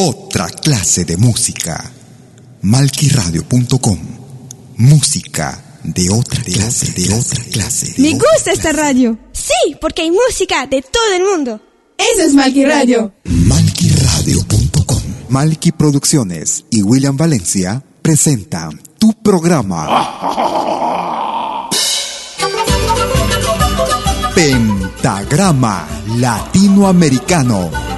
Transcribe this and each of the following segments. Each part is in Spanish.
Otra clase de música. Malquiradio.com. Música de otra clase, de otra clase. Me gusta esta radio. Sí, porque hay música de todo el mundo. Eso es Malqui Radio. Malquiradio.com. Malqui Producciones y William Valencia presentan tu programa. Pentagrama Latinoamericano.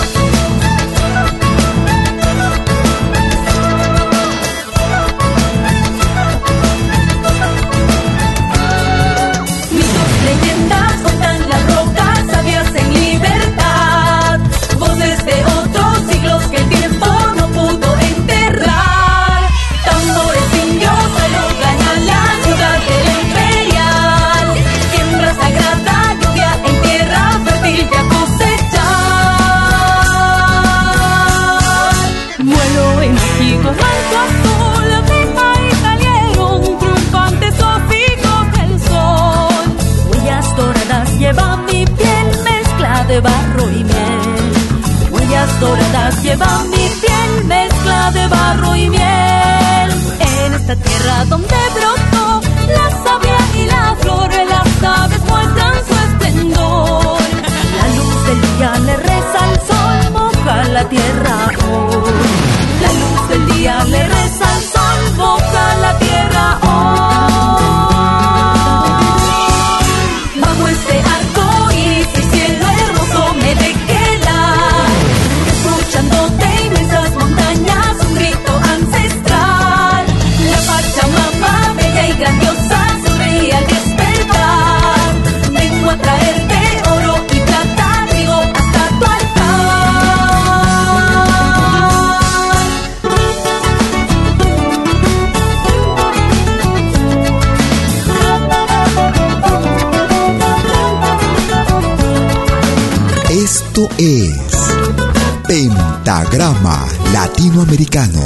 Pentagrama Latinoamericano.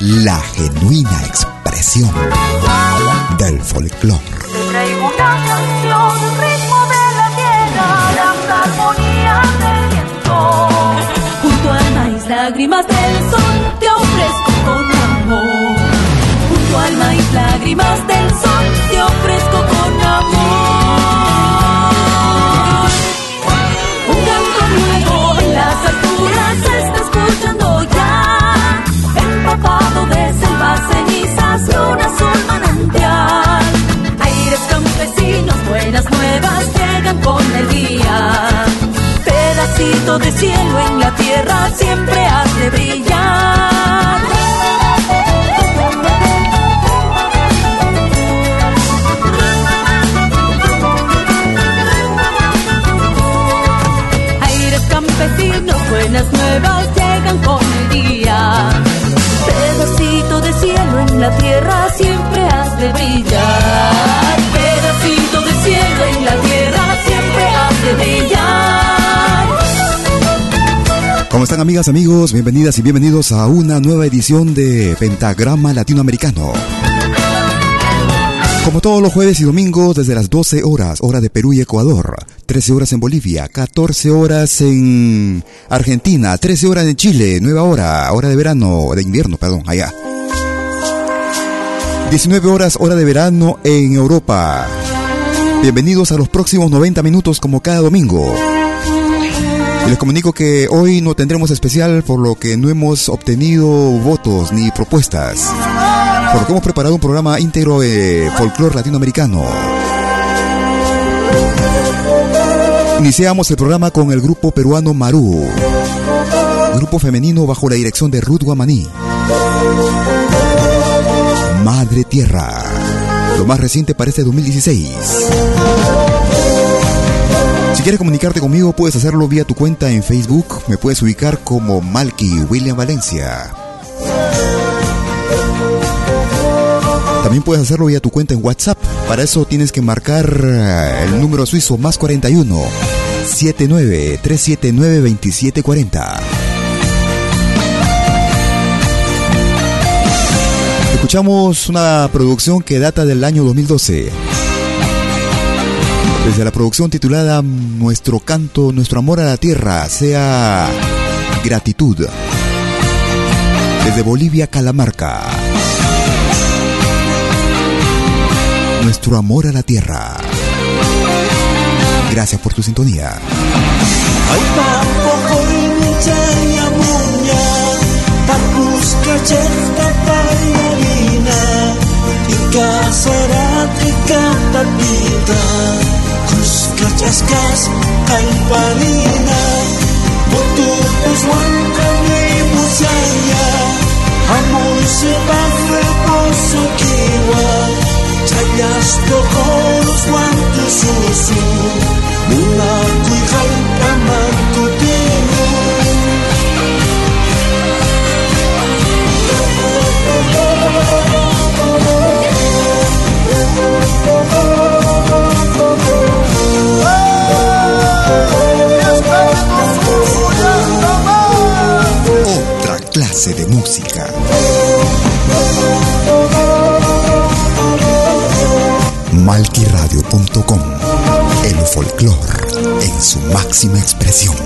La genuina expresión del folclore. Traigo una canción, un ritmo de la tierra, las armonías del viento. Junto al maíz, lágrimas del sol, te ofrezco con amor. Junto al maíz, lágrimas del sol, te ofrezco con amor. manantial. Aires campesinos, buenas nuevas llegan con el día. Pedacito de cielo en la tierra siempre hace brillar. Aires campesinos, buenas nuevas llegan con el día en la tierra siempre has de brillar. Pedacito de cielo en la tierra siempre has de brillar. ¿Cómo están amigas, amigos? Bienvenidas y bienvenidos a una nueva edición de Pentagrama Latinoamericano. Como todos los jueves y domingos, desde las 12 horas, hora de Perú y Ecuador, 13 horas en Bolivia, 14 horas en Argentina, 13 horas en Chile, nueva hora, hora de verano, de invierno, perdón, allá. 19 horas, hora de verano en Europa. Bienvenidos a los próximos 90 minutos como cada domingo. Les comunico que hoy no tendremos especial por lo que no hemos obtenido votos ni propuestas. Por lo que hemos preparado un programa íntegro de folclore latinoamericano. Iniciamos el programa con el grupo peruano Marú, grupo femenino bajo la dirección de Ruth Guamaní. Madre Tierra, lo más reciente para este 2016. Si quieres comunicarte conmigo, puedes hacerlo vía tu cuenta en Facebook. Me puedes ubicar como Malky William Valencia. También puedes hacerlo vía tu cuenta en WhatsApp. Para eso tienes que marcar eh, el número suizo más 41 79 379 2740. Escuchamos una producción que data del año 2012. Desde la producción titulada Nuestro canto, nuestro amor a la tierra, sea gratitud. Desde Bolivia, Calamarca. Nuestro amor a la tierra. Gracias por tu sintonía. Tika será tika tatita Kus klachas kas kalpanina Butu puswan kami musaya Hamoy sebab reposo kiwa Chayas tokolos wantu susu Mula kuy kalpa de música. Malquiradio.com El folclore en su máxima expresión.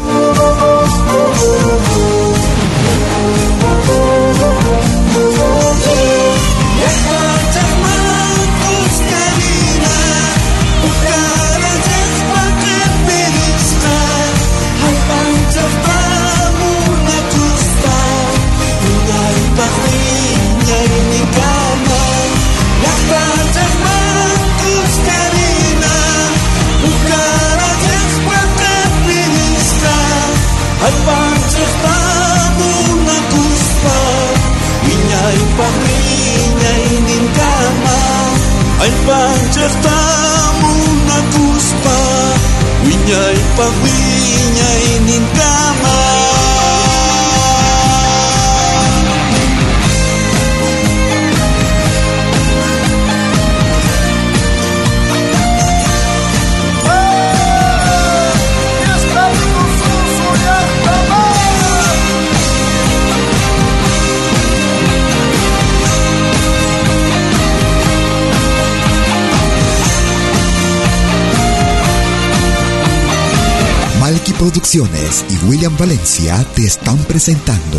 Al panches una cuspa. Niña y Producciones y William Valencia te están presentando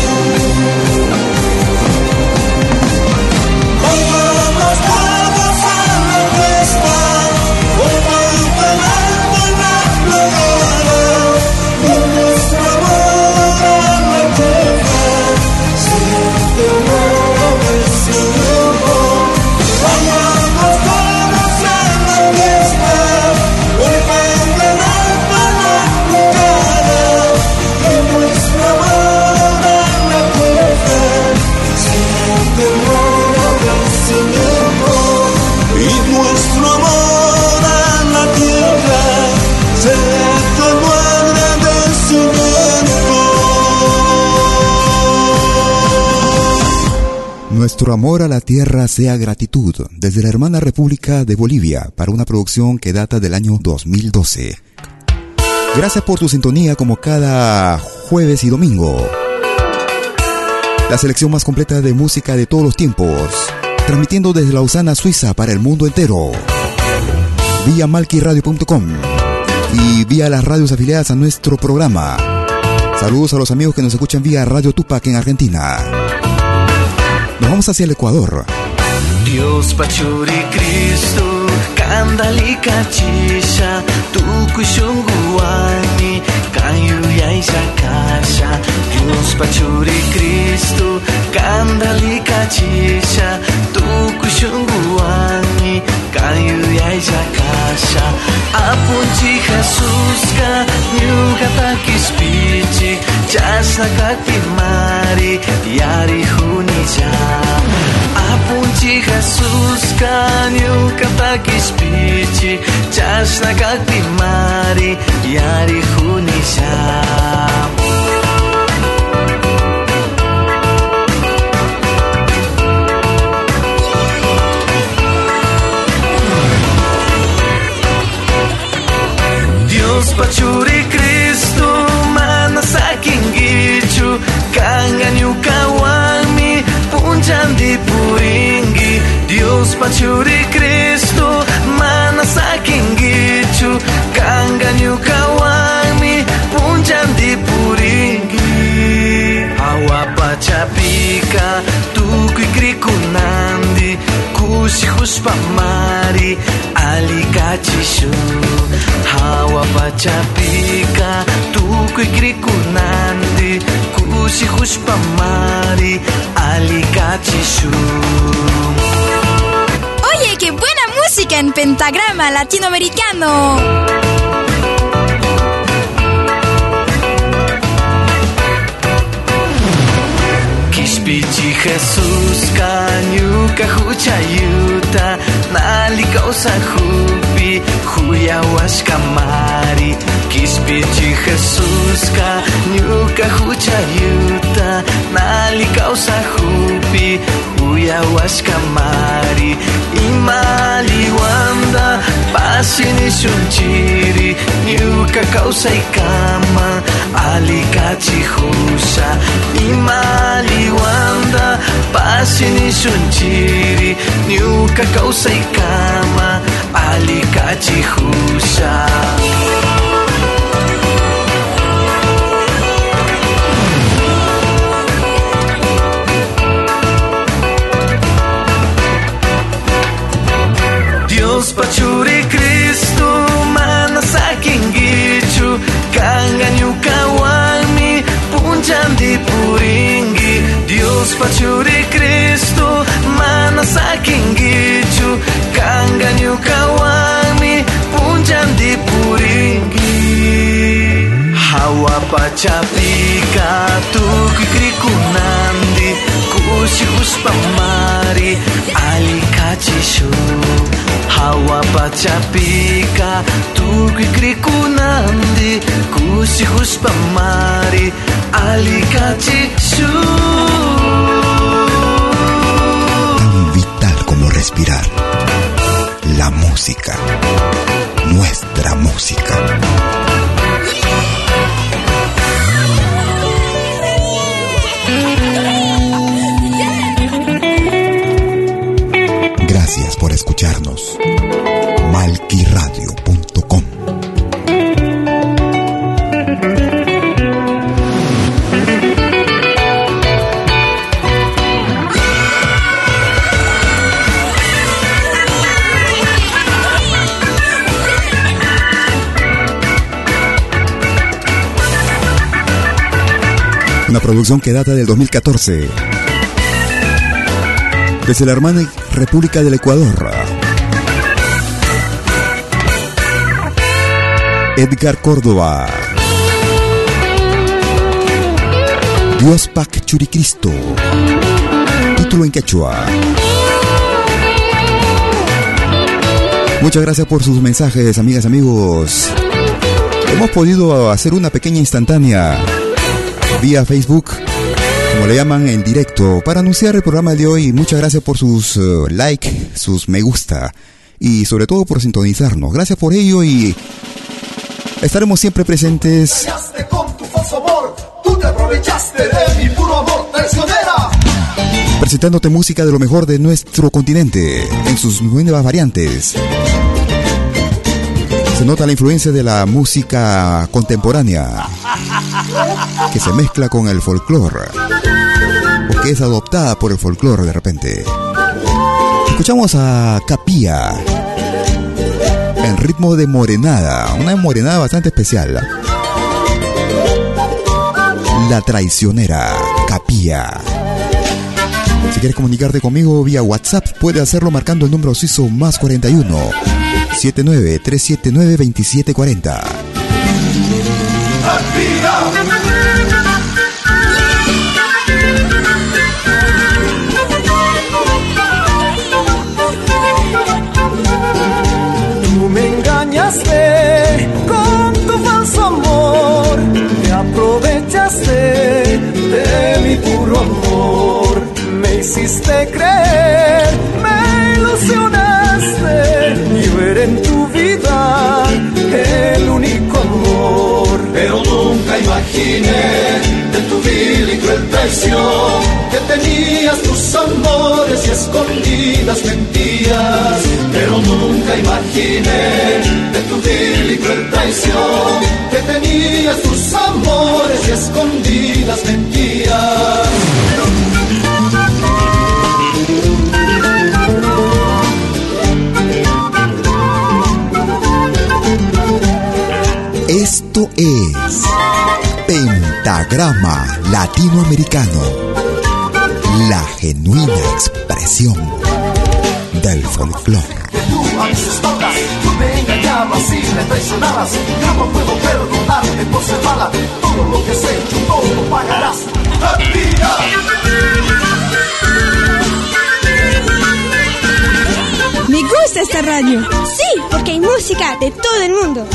Nuestro amor a la tierra sea gratitud desde la hermana República de Bolivia para una producción que data del año 2012. Gracias por tu sintonía como cada jueves y domingo. La selección más completa de música de todos los tiempos, transmitiendo desde Lausana, Suiza para el mundo entero. Vía malquiradio.com y vía las radios afiliadas a nuestro programa. Saludos a los amigos que nos escuchan vía Radio Tupac en Argentina. Nos vamos hacia el Ecuador. Dios pachuri Cristo, kandali kachisha, tuku shunguani, kayu yaisha kasha. Dios pachuri Cristo, kandali kachisha, tuku cembuani kayu ya jakasha apun jihasuska nyuga takis pici jasna kakpi mari yari hunija apun jihasuska nyuga takis pici jasna kakpi mari yari hunija Pacuri Kristu mana saking gicu Kangen yuka wangi punjan dipuinggi Dios pacuri Kristu mana saking gicu Kangen yuka wangi punjan dipuringgi Hawa paca pika tukui kriku nandi. Kusihus pamari alikachishu Hawa pachapika tukui krikunandi kushi huspamari alikachishu Oye, qué buena música en pentagrama latinoamericano. Kispichi Jesus kanyuka Nali kau sahupi Hujałaś kamari Kispieci Jezuska Niuka hucia juta Nali kau sahupi Hujałaś kamari Imali wanda Pasini shuntiri Niuka kau saikama alika tsihosa ny maly oanda pasy nisonjiry niokakaosaikama alika tsihosa dios pachuri cristo kangen kawani di puringgi, Dios pacuri Kristu mana saking gicu kangen kawani di puringgi, Hawa pacapika tukri kunang kushi uspamari alikachishu Hawa pachapika tuku krikunandi kushi uspamari alikachishu Tan vital como respirar. La música. Nuestra música. escucharnos. Malquiradio.com Una producción que data del 2014 desde la hermana República del Ecuador. Edgar Córdoba. Dios Pac Churicristo. Título en quechua. Muchas gracias por sus mensajes, amigas, amigos. Hemos podido hacer una pequeña instantánea vía Facebook, como le llaman en directo, para anunciar el programa de hoy. Muchas gracias por sus uh, like, sus me gusta y sobre todo por sintonizarnos. Gracias por ello y estaremos siempre presentes. Presentándote música de lo mejor de nuestro continente en sus nuevas variantes se nota la influencia de la música contemporánea que se mezcla con el folclore o que es adoptada por el folclore de repente. Escuchamos a Capía en ritmo de morenada, una morenada bastante especial. La traicionera Capía. Si quieres comunicarte conmigo vía WhatsApp, puedes hacerlo marcando el número suizo más 41 79-379-2740. Tú me engañaste con tu falso amor, te aprovechaste de mi puro amor, me hiciste creer, imaginé de tu vil y cruel traición que tenías tus amores y escondidas mentías. Pero nunca imaginé de tu vil y cruel traición que tenías tus amores y escondidas mentías. Esto es Pentagrama Latinoamericano, la genuina expresión del folclore. Me gusta esta radio. Sí, porque hay música de todo el mundo.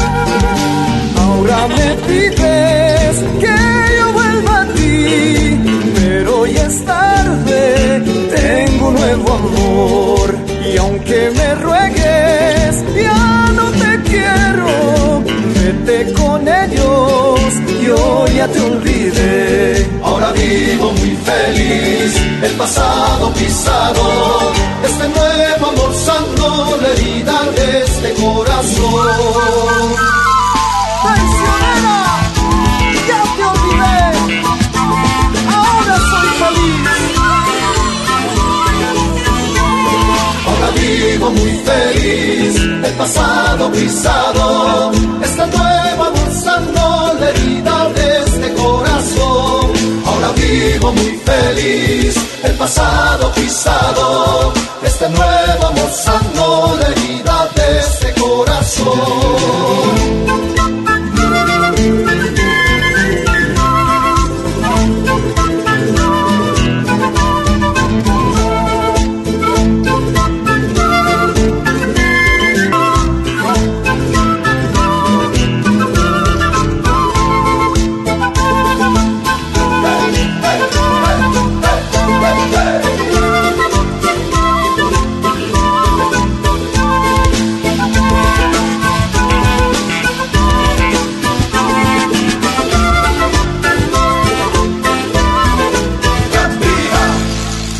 Ahora me pides que yo vuelva a ti, pero ya es tarde, tengo un nuevo amor. Y aunque me ruegues, ya no te quiero, vete con ellos, yo ya te olvidé. Ahora vivo muy feliz, el pasado pisado, este nuevo herida de este corazón. ¡Traicionera! ¡Ya te olvidé! ¡Ahora soy feliz! Ahora vivo muy feliz, el pasado pisado, nuevo amor sanó la herida de este corazón. Ahora vivo muy feliz, el pasado pisado, este nuevo amor sanó la de este corazón.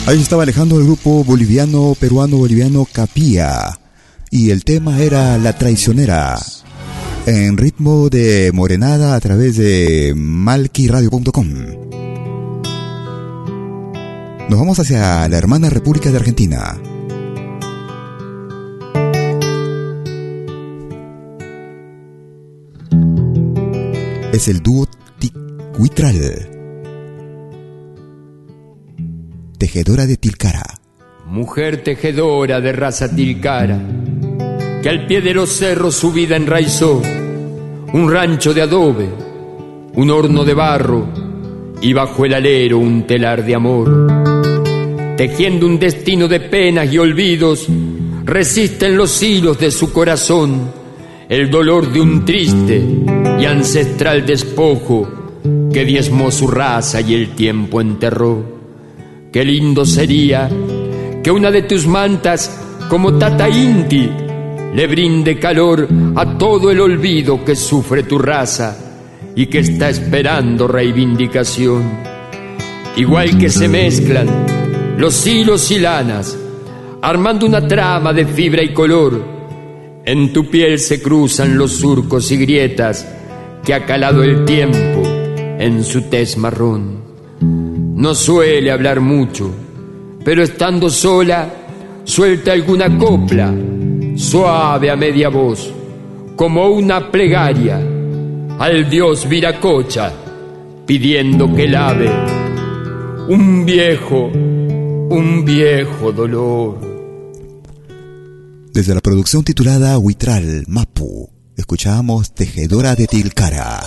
Ahí estaba alejando el grupo boliviano, peruano, boliviano Capía. Y el tema era La Traicionera. En ritmo de morenada a través de malquiradio.com. Nos vamos hacia la hermana República de Argentina. Es el dúo Ticuitral Tejedora de Tilcara. Mujer tejedora de raza tilcara, que al pie de los cerros su vida enraizó, un rancho de adobe, un horno de barro y bajo el alero un telar de amor. Tejiendo un destino de penas y olvidos, resisten los hilos de su corazón el dolor de un triste y ancestral despojo que diezmó su raza y el tiempo enterró. Qué lindo sería que una de tus mantas, como Tata Inti, le brinde calor a todo el olvido que sufre tu raza y que está esperando reivindicación. Igual que se mezclan los hilos y lanas, armando una trama de fibra y color, en tu piel se cruzan los surcos y grietas que ha calado el tiempo en su tez marrón. No suele hablar mucho, pero estando sola, suelta alguna copla, suave a media voz, como una plegaria al dios Viracocha, pidiendo que lave un viejo, un viejo dolor. Desde la producción titulada Huitral Mapu, escuchamos Tejedora de Tilcara.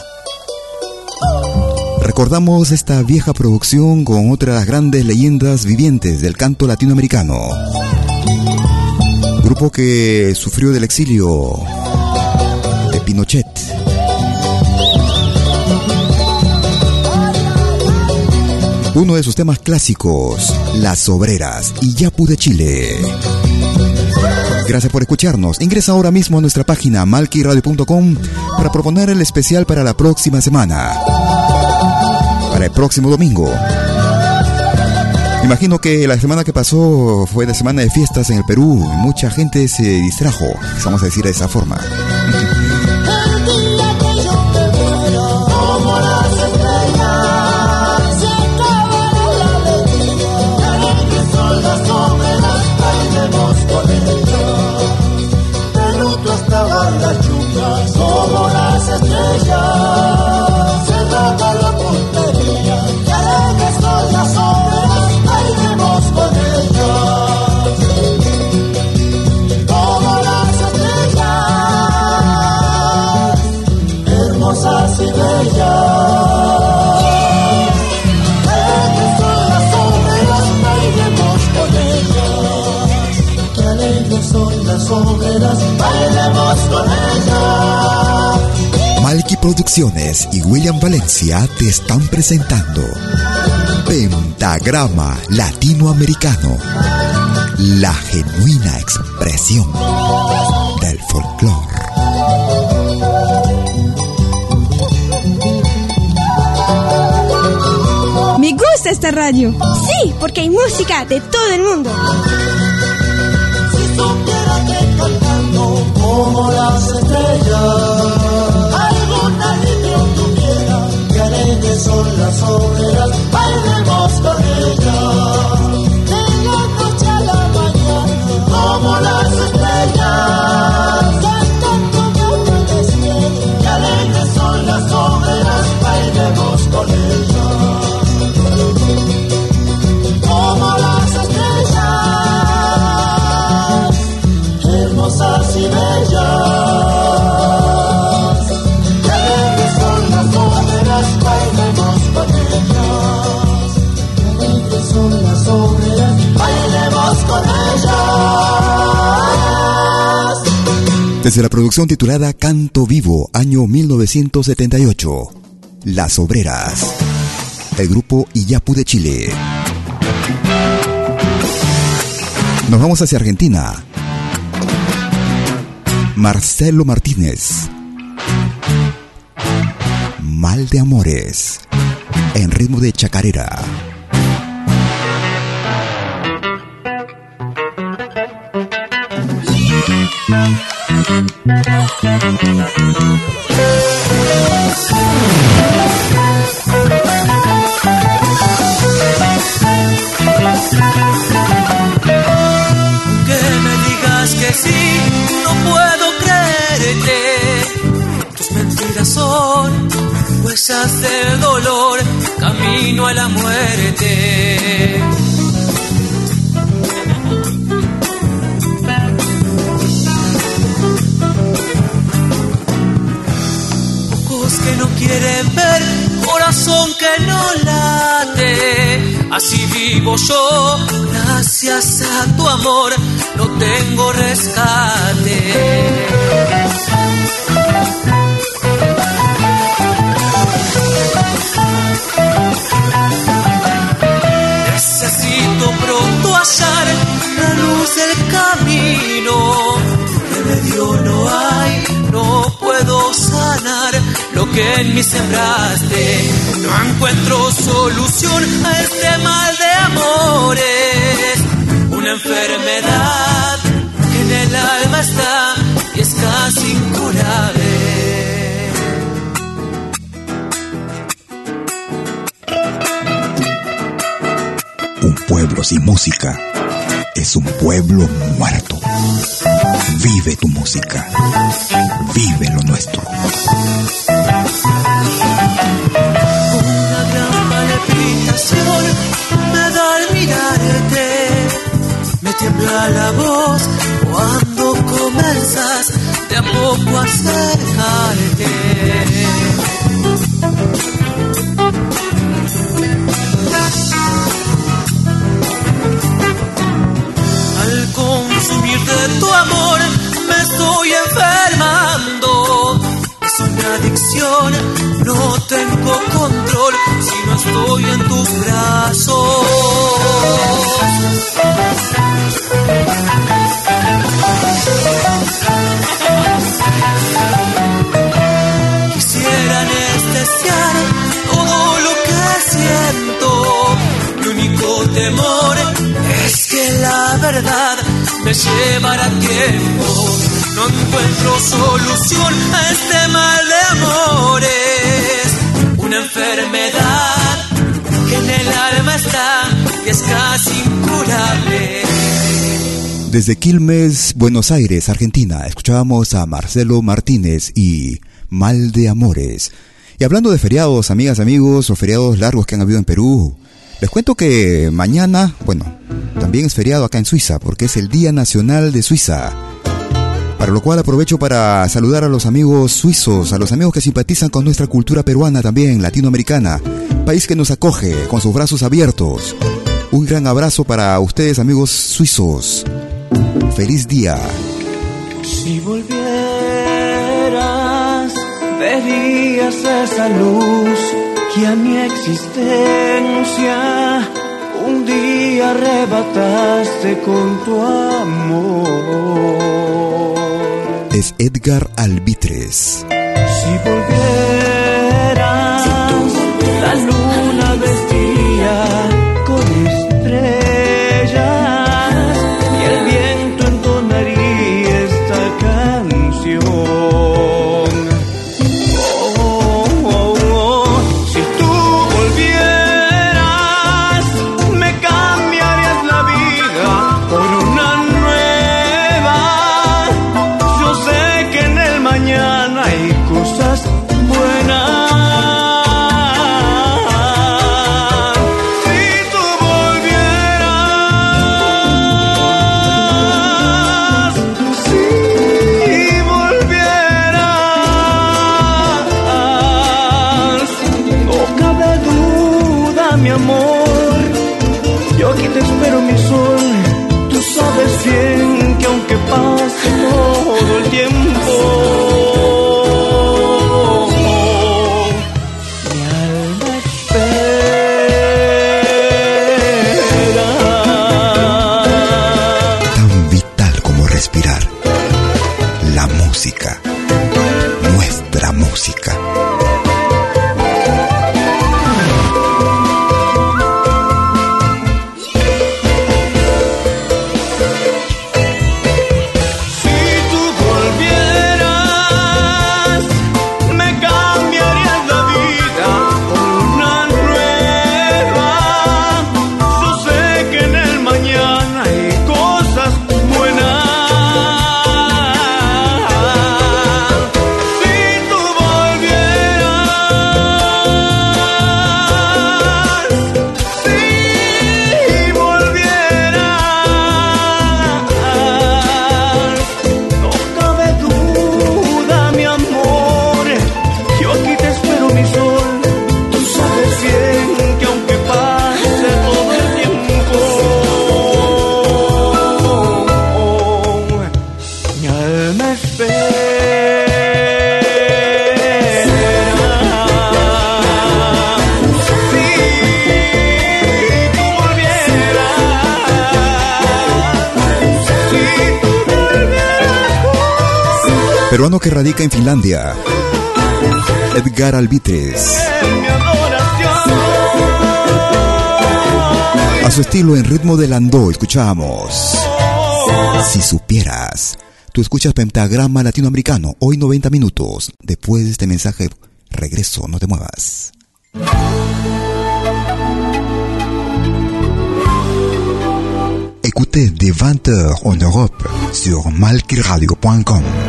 Recordamos esta vieja producción con otras grandes leyendas vivientes del canto latinoamericano. Grupo que sufrió del exilio de Pinochet. Uno de sus temas clásicos, Las Obreras y Yapu de Chile. Gracias por escucharnos. Ingresa ahora mismo a nuestra página malquiradio.com para proponer el especial para la próxima semana. El próximo domingo. Imagino que la semana que pasó fue de semana de fiestas en el Perú mucha gente se distrajo, vamos a decir de esa forma. Producciones y William Valencia te están presentando Pentagrama Latinoamericano, la genuina expresión del folclore. Me gusta esta radio. Sí, porque hay música de todo el mundo. Si supiera que cantando como las estrellas, son las obreras, bailemos con ellas. De la noche a la mañana, Desde la producción titulada Canto Vivo, año 1978. Las Obreras. El grupo Iyapu de Chile. Nos vamos hacia Argentina. Marcelo Martínez. Mal de Amores. En ritmo de chacarera. Digas que sí, no puedo creerte. Tus mentiras son huesas del dolor, camino a la muerte. Quiere ver, corazón que no late. Así vivo yo, gracias a tu amor, no tengo rescate. Necesito pronto hallar la luz del camino. Remedio no hay, no puedo sanar lo que en mí sembraste. No encuentro solución a este mal de amores. Una enfermedad que en el alma está y es casi incurable. Un pueblo sin música es un pueblo muerto. Vive tu música. Vive lo nuestro. Una gran palpitación me da al mirarte. Me tiembla la voz cuando comienzas de a poco acercarte. Amor me estoy enfermando. Es una adicción, no tengo control si no estoy en tus brazos. Quisiera anestesiar todo lo que siento. Mi único temor es que la verdad me llevará tiempo. No encuentro solución a este mal de amores. Una enfermedad que en el alma está y es casi incurable. Desde Quilmes, Buenos Aires, Argentina, escuchábamos a Marcelo Martínez y Mal de Amores. Y hablando de feriados, amigas, amigos, o feriados largos que han habido en Perú, les cuento que mañana, bueno, también es feriado acá en Suiza, porque es el Día Nacional de Suiza. Para lo cual aprovecho para saludar a los amigos suizos, a los amigos que simpatizan con nuestra cultura peruana también, latinoamericana, país que nos acoge con sus brazos abiertos. Un gran abrazo para ustedes, amigos suizos. Feliz día. Si volvieras, verías esa luz que a mi existencia un día arrebataste con tu amor. Es Edgar Albitres. Si volvieras, la luna Peruano que radica en Finlandia. Edgar Albitres. A su estilo en ritmo de landó escuchamos. Si supieras. Tú escuchas Pentagrama Latinoamericano, hoy 90 minutos. Después de este mensaje, regreso, no te muevas. Écoutez des 20h en Europe sur malkiradio.com.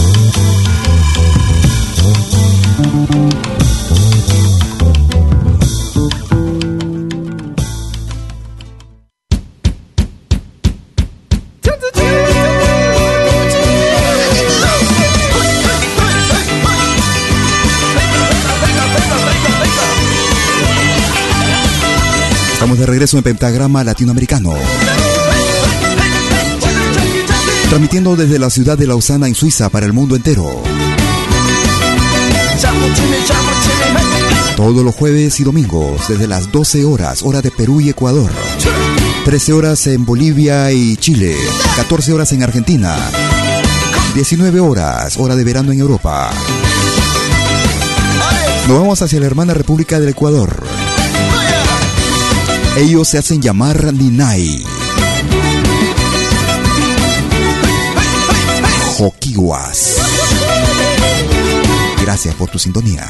Estamos de regreso en Pentagrama Latinoamericano. Transmitiendo desde la ciudad de Lausana en Suiza para el mundo entero. Todos los jueves y domingos desde las 12 horas, hora de Perú y Ecuador. 13 horas en Bolivia y Chile. 14 horas en Argentina. 19 horas, hora de verano en Europa. Nos vamos hacia la hermana República del Ecuador. Ellos se hacen llamar Ninai. Joquiwas. Gracias por tu sintonía.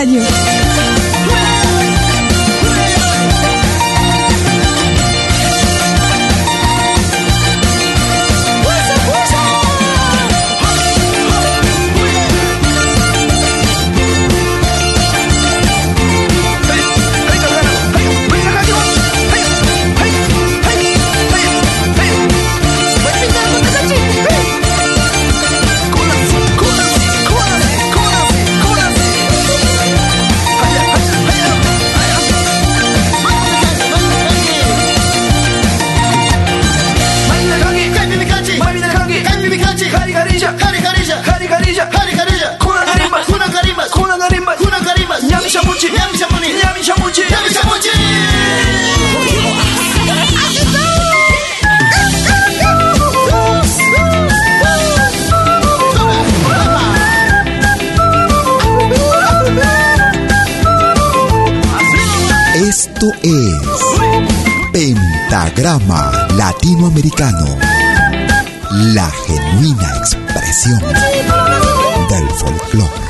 Radio. Pentagrama Latinoamericano, la genuina expresión del folclore.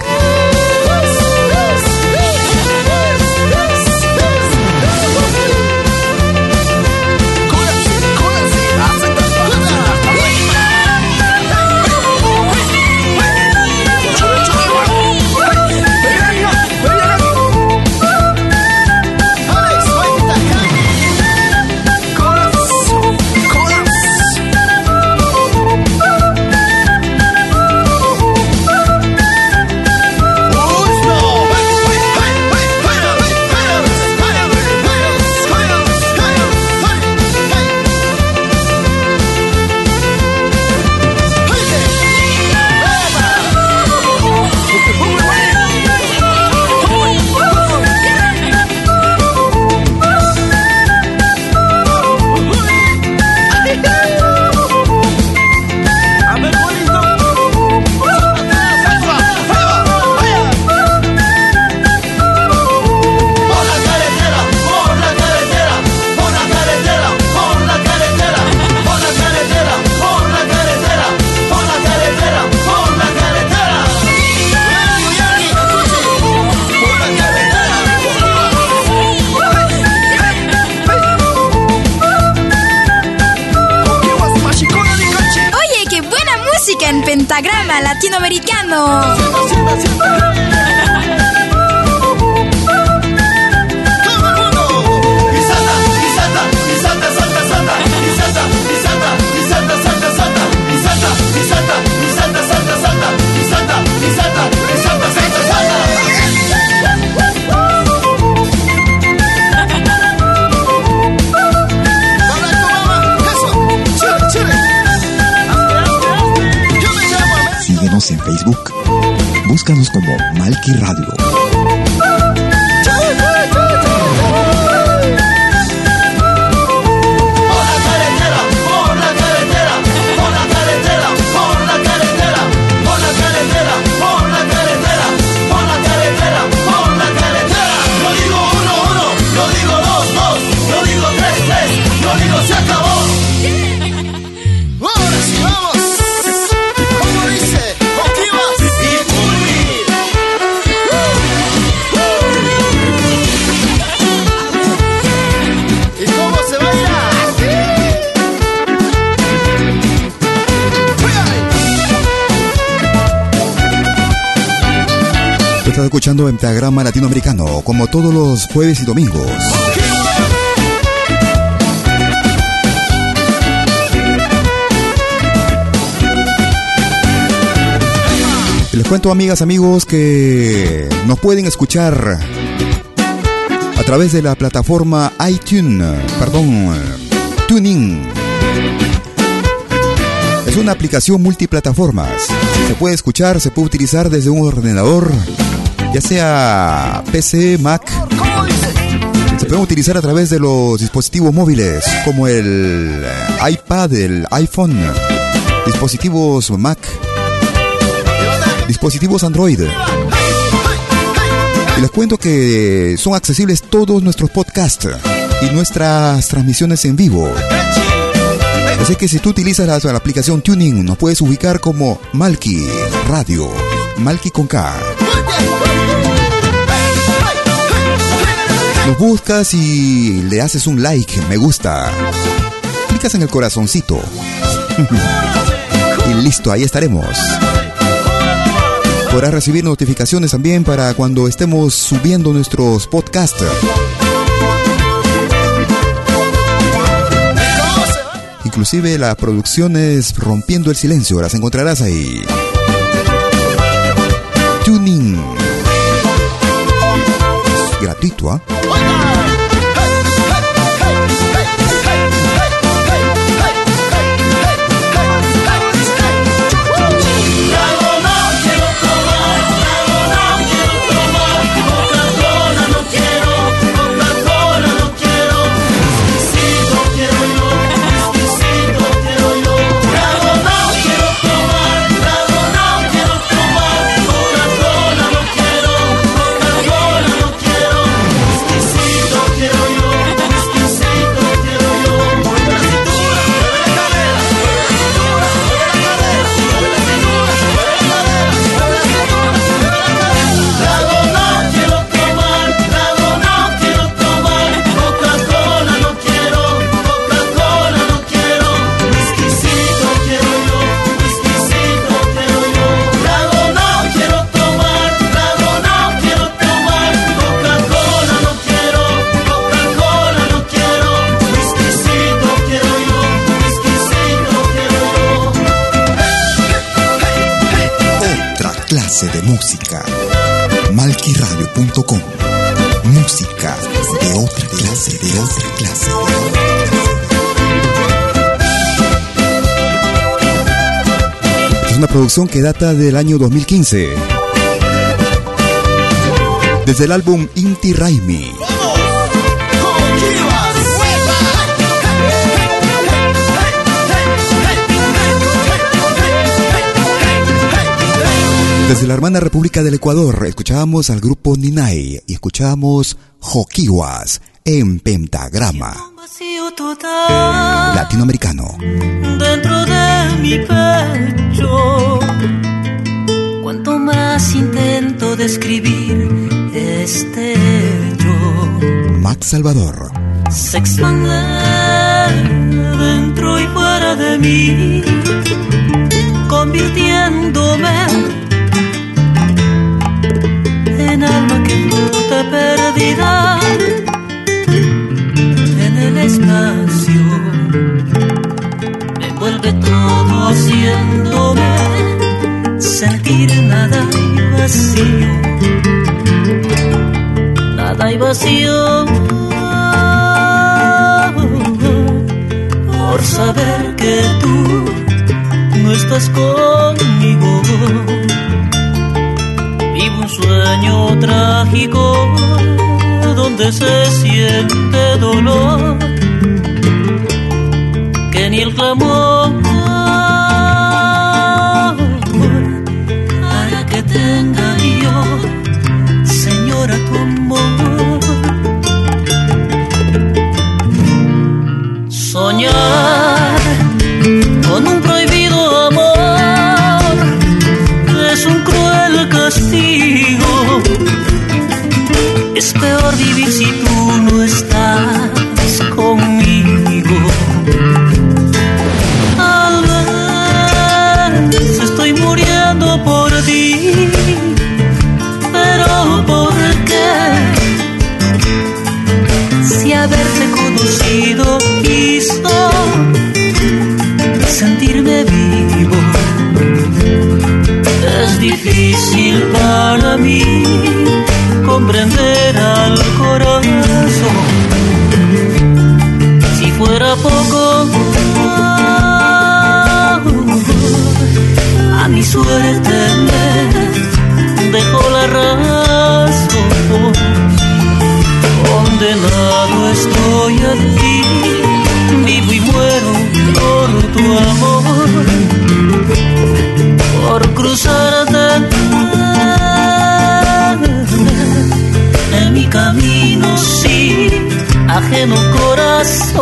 Latinoamericano, como todos los jueves y domingos. Les cuento, amigas, amigos, que nos pueden escuchar a través de la plataforma iTunes, perdón, Tuning. Es una aplicación multiplataformas. Se puede escuchar, se puede utilizar desde un ordenador, ya sea PC, Mac. Se puede utilizar a través de los dispositivos móviles, como el iPad, el iPhone, dispositivos Mac, dispositivos Android. Y les cuento que son accesibles todos nuestros podcasts y nuestras transmisiones en vivo. Así que si tú utilizas la, aplicación Tuning, nos puedes ubicar como Malki Radio, Malki con K. Buscas y le haces un like, me gusta. Clicas en el corazoncito. y listo, ahí estaremos. Podrás recibir notificaciones también para cuando estemos subiendo nuestros podcasts. Inclusive las producciones Rompiendo el Silencio las encontrarás ahí. dis-toi. Producción que data del año 2015. Desde el álbum Inti Raimi. Desde la hermana República del Ecuador escuchábamos al grupo Ninai y escuchábamos Joquiwas en pentagrama total latinoamericano. dentro de mi pecho. Cuanto más intento describir este yo, Max Salvador. Se expande dentro y fuera de mí, convirtiéndome en alma que flota perdida todo haciéndome sentir nada y vacío. Nada y vacío. Por saber que tú no estás conmigo Vivo un sueño trágico donde se siente dolor que ni el clamor difícil para mí comprender al corazón. Si fuera poco, a mi suerte me dejó la razón. Condenado estoy a vivo y muero por tu amor, por cruzarte ajeno corazón.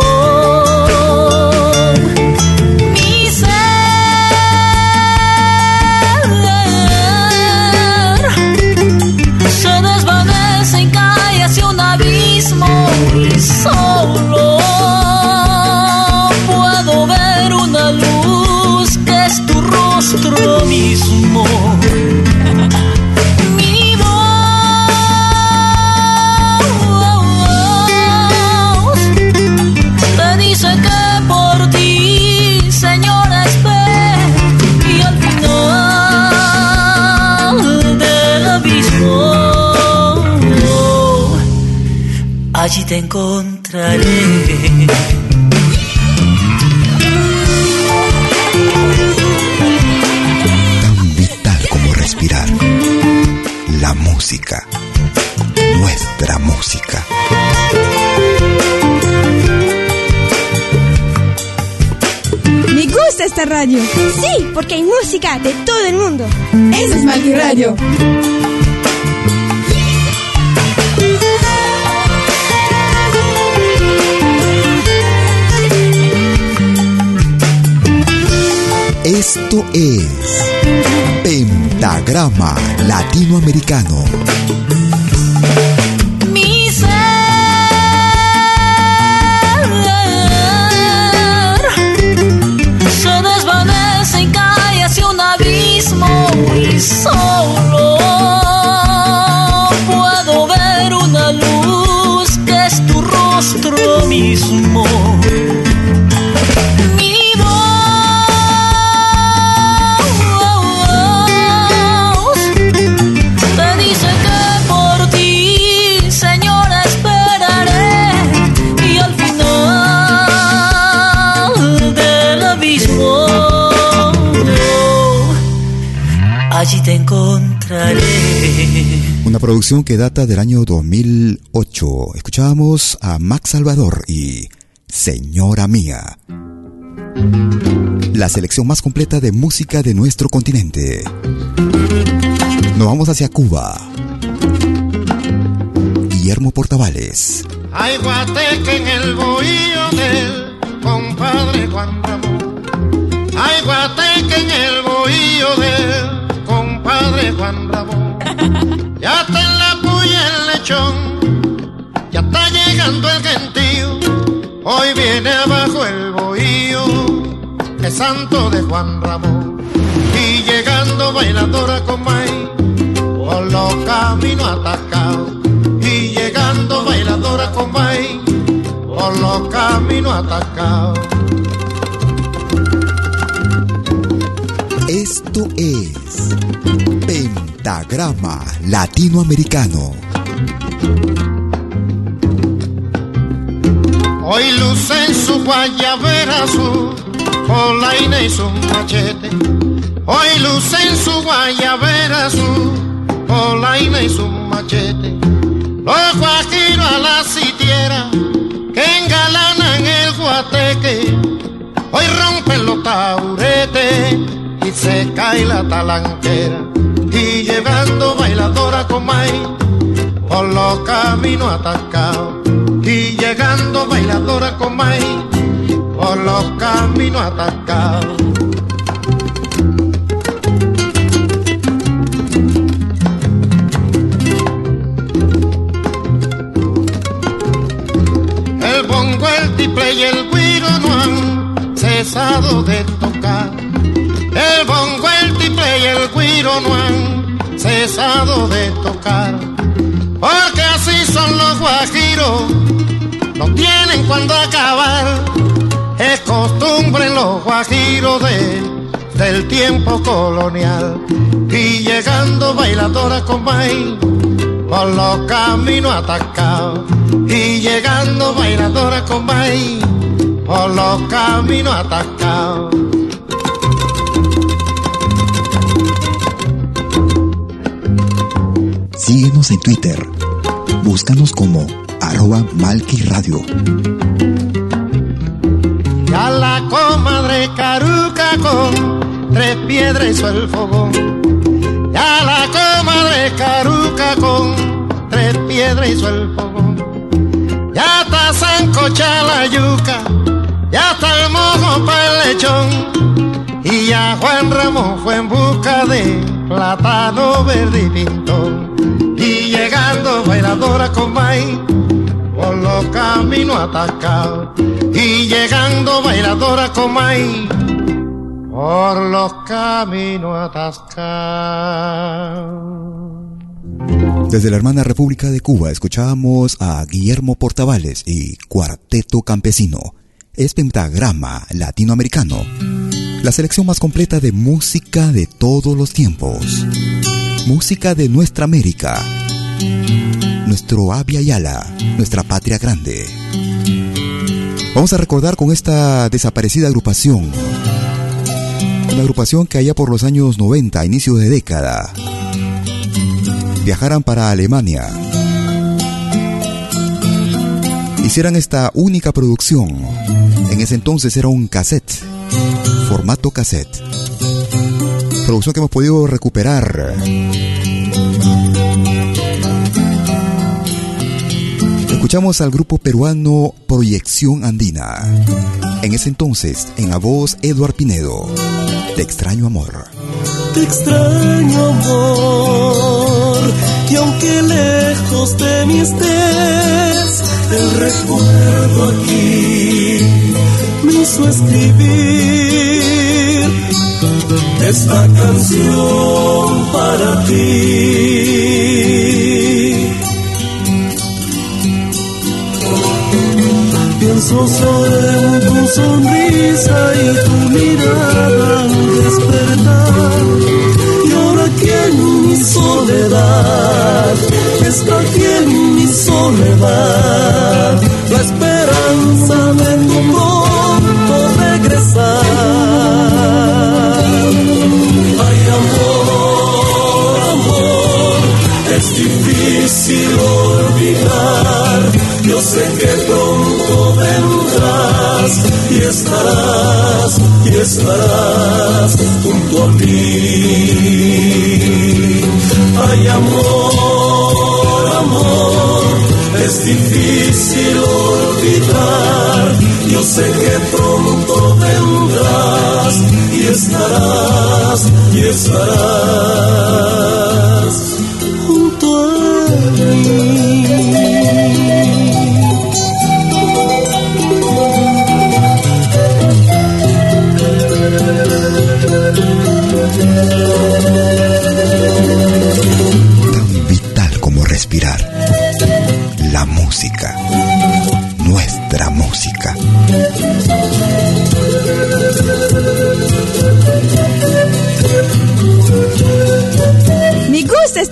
Te encontraré. Tan vital como respirar. La música. Nuestra música. Me gusta esta radio. Sí, porque hay música de todo el mundo. Eso es Malqui Radio. Esto es Pentagrama Latinoamericano. Mi ser se desvanece y cae hacia un abismo Una producción que data del año 2008. Escuchábamos a Max Salvador y Señora Mía. La selección más completa de música de nuestro continente. Nos vamos hacia Cuba. Guillermo Portavales. Hay guateque en el bohío del compadre Juan Ramón. Hay guateque en el bohío del compadre Juan Ramón. Ya está en la puya el lechón, ya está llegando el gentío. Hoy viene abajo el bohío, que santo de Juan Ramón. Y llegando bailadora con May, por los caminos atacados. Y llegando bailadora con May, por los caminos atacados. Esto es Pentagrama Latinoamericano. Hoy luce en su guayabera su polaina y su machete. Hoy luce en su guayabera su polaina y su machete. Los guajiros a la sitiera que engalanan el guateque. Hoy rompen los tauretes y se cae la talanquera. Y llegando bailadora con maíz por los caminos atacados. Y llegando bailadora con maíz por los caminos atacados. El bongo, el tiple y el guiro no han cesado de tocar. El bongo, el tiple y el guiro no han cesado de tocar. Porque así son los guajiros, no tienen cuando acabar. Es costumbre los guajiros de, del tiempo colonial. Y llegando bailadora con maíz por los caminos atacados. Y llegando bailadora con maíz por los caminos atacados. Síguenos en Twitter. Búscanos como arroba Malki Radio. Ya la comadre caruca con tres piedras hizo el fogón. Ya la comadre caruca con tres piedras hizo el fogón. Ya está sancocha la yuca, ya está el mojo para el lechón. Y ya Juan Ramón fue en busca de plátano verde y pintón. Llegando bailadora con maíz por los caminos atacados. Y llegando bailadora con maíz por los caminos atascados. Desde la hermana República de Cuba escuchábamos a Guillermo Portavales y Cuarteto Campesino. Es pentagrama latinoamericano. La selección más completa de música de todos los tiempos. Música de nuestra América. Nuestro Abya Yala, nuestra patria grande. Vamos a recordar con esta desaparecida agrupación. Una agrupación que allá por los años 90, inicio de década, viajaran para Alemania. Hicieran esta única producción. En ese entonces era un cassette, formato cassette. Producción que hemos podido recuperar. Escuchamos al grupo peruano Proyección Andina. En ese entonces, en la voz Eduard Pinedo. Te extraño amor. Te extraño amor, y aunque lejos de mí estés, el recuerdo aquí me hizo escribir esta canción para ti. Pienso solo tu sonrisa y tu mirada despertar. Y ahora en mi soledad, está en mi soledad, la esperanza de tu pronto regresar. Ay, amor, amor, es difícil olvidar. Yo sé que pronto vendrás y estarás, y estarás junto a mí. Ay, amor, amor, es difícil olvidar. Yo sé que pronto vendrás y estarás, y estarás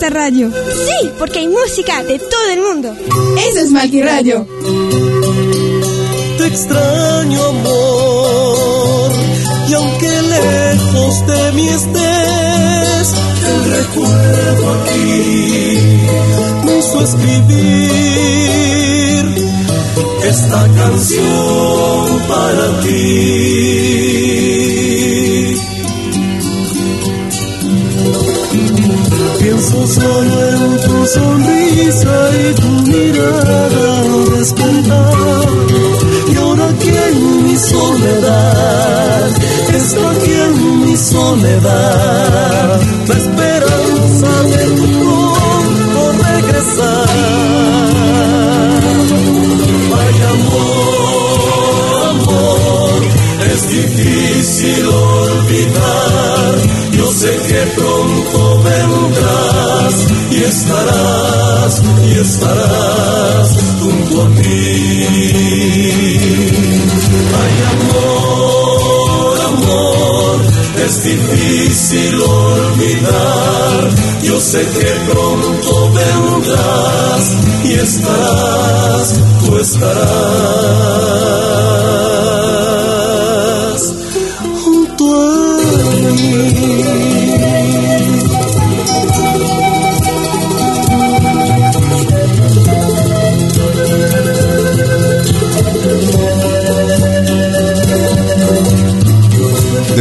esta radio. Sí, porque hay música de todo el mundo. Eso es Malqui Radio. Te extraño, amor, y aunque lejos de mí estés, el recuerdo aquí me hizo escribir esta canción para ti. Pienso solo en tu sonrisa y tu mirada despertar. Y ahora aquí en mi soledad, está aquí en mi soledad, la esperanza de tu pronto regresar. Vaya amor, amor, es difícil olvidar. Yo sé que pronto y estarás, y estarás junto a mí. Ay, amor, amor, es difícil olvidar. Yo sé que pronto vendrás y estarás, tú estarás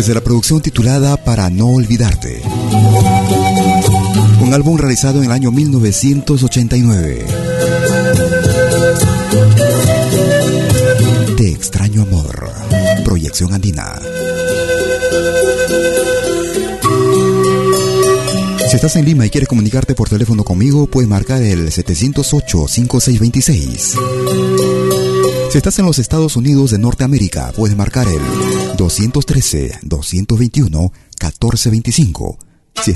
Desde la producción titulada Para no olvidarte. Un álbum realizado en el año 1989. Te extraño amor. Proyección andina. Si estás en Lima y quieres comunicarte por teléfono conmigo, puedes marcar el 708-5626. Si estás en los Estados Unidos de Norteamérica, puedes marcar el 213-221-1425. Si,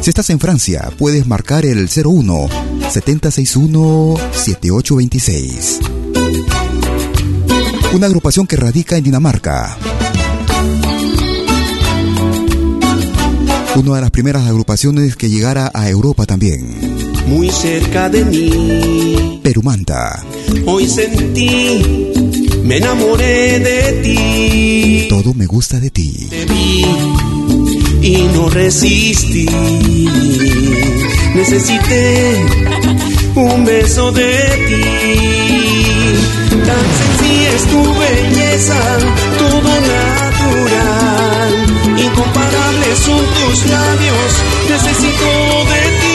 si estás en Francia, puedes marcar el 01-761-7826. Una agrupación que radica en Dinamarca. Una de las primeras agrupaciones que llegara a Europa también. Muy cerca de mí, Perumanta. hoy sentí, me enamoré de ti. Todo me gusta de ti. Te vi y no resistí. Necesité un beso de ti. Tan sencilla es tu belleza, todo natural. Incomparables son tus labios, necesito de ti.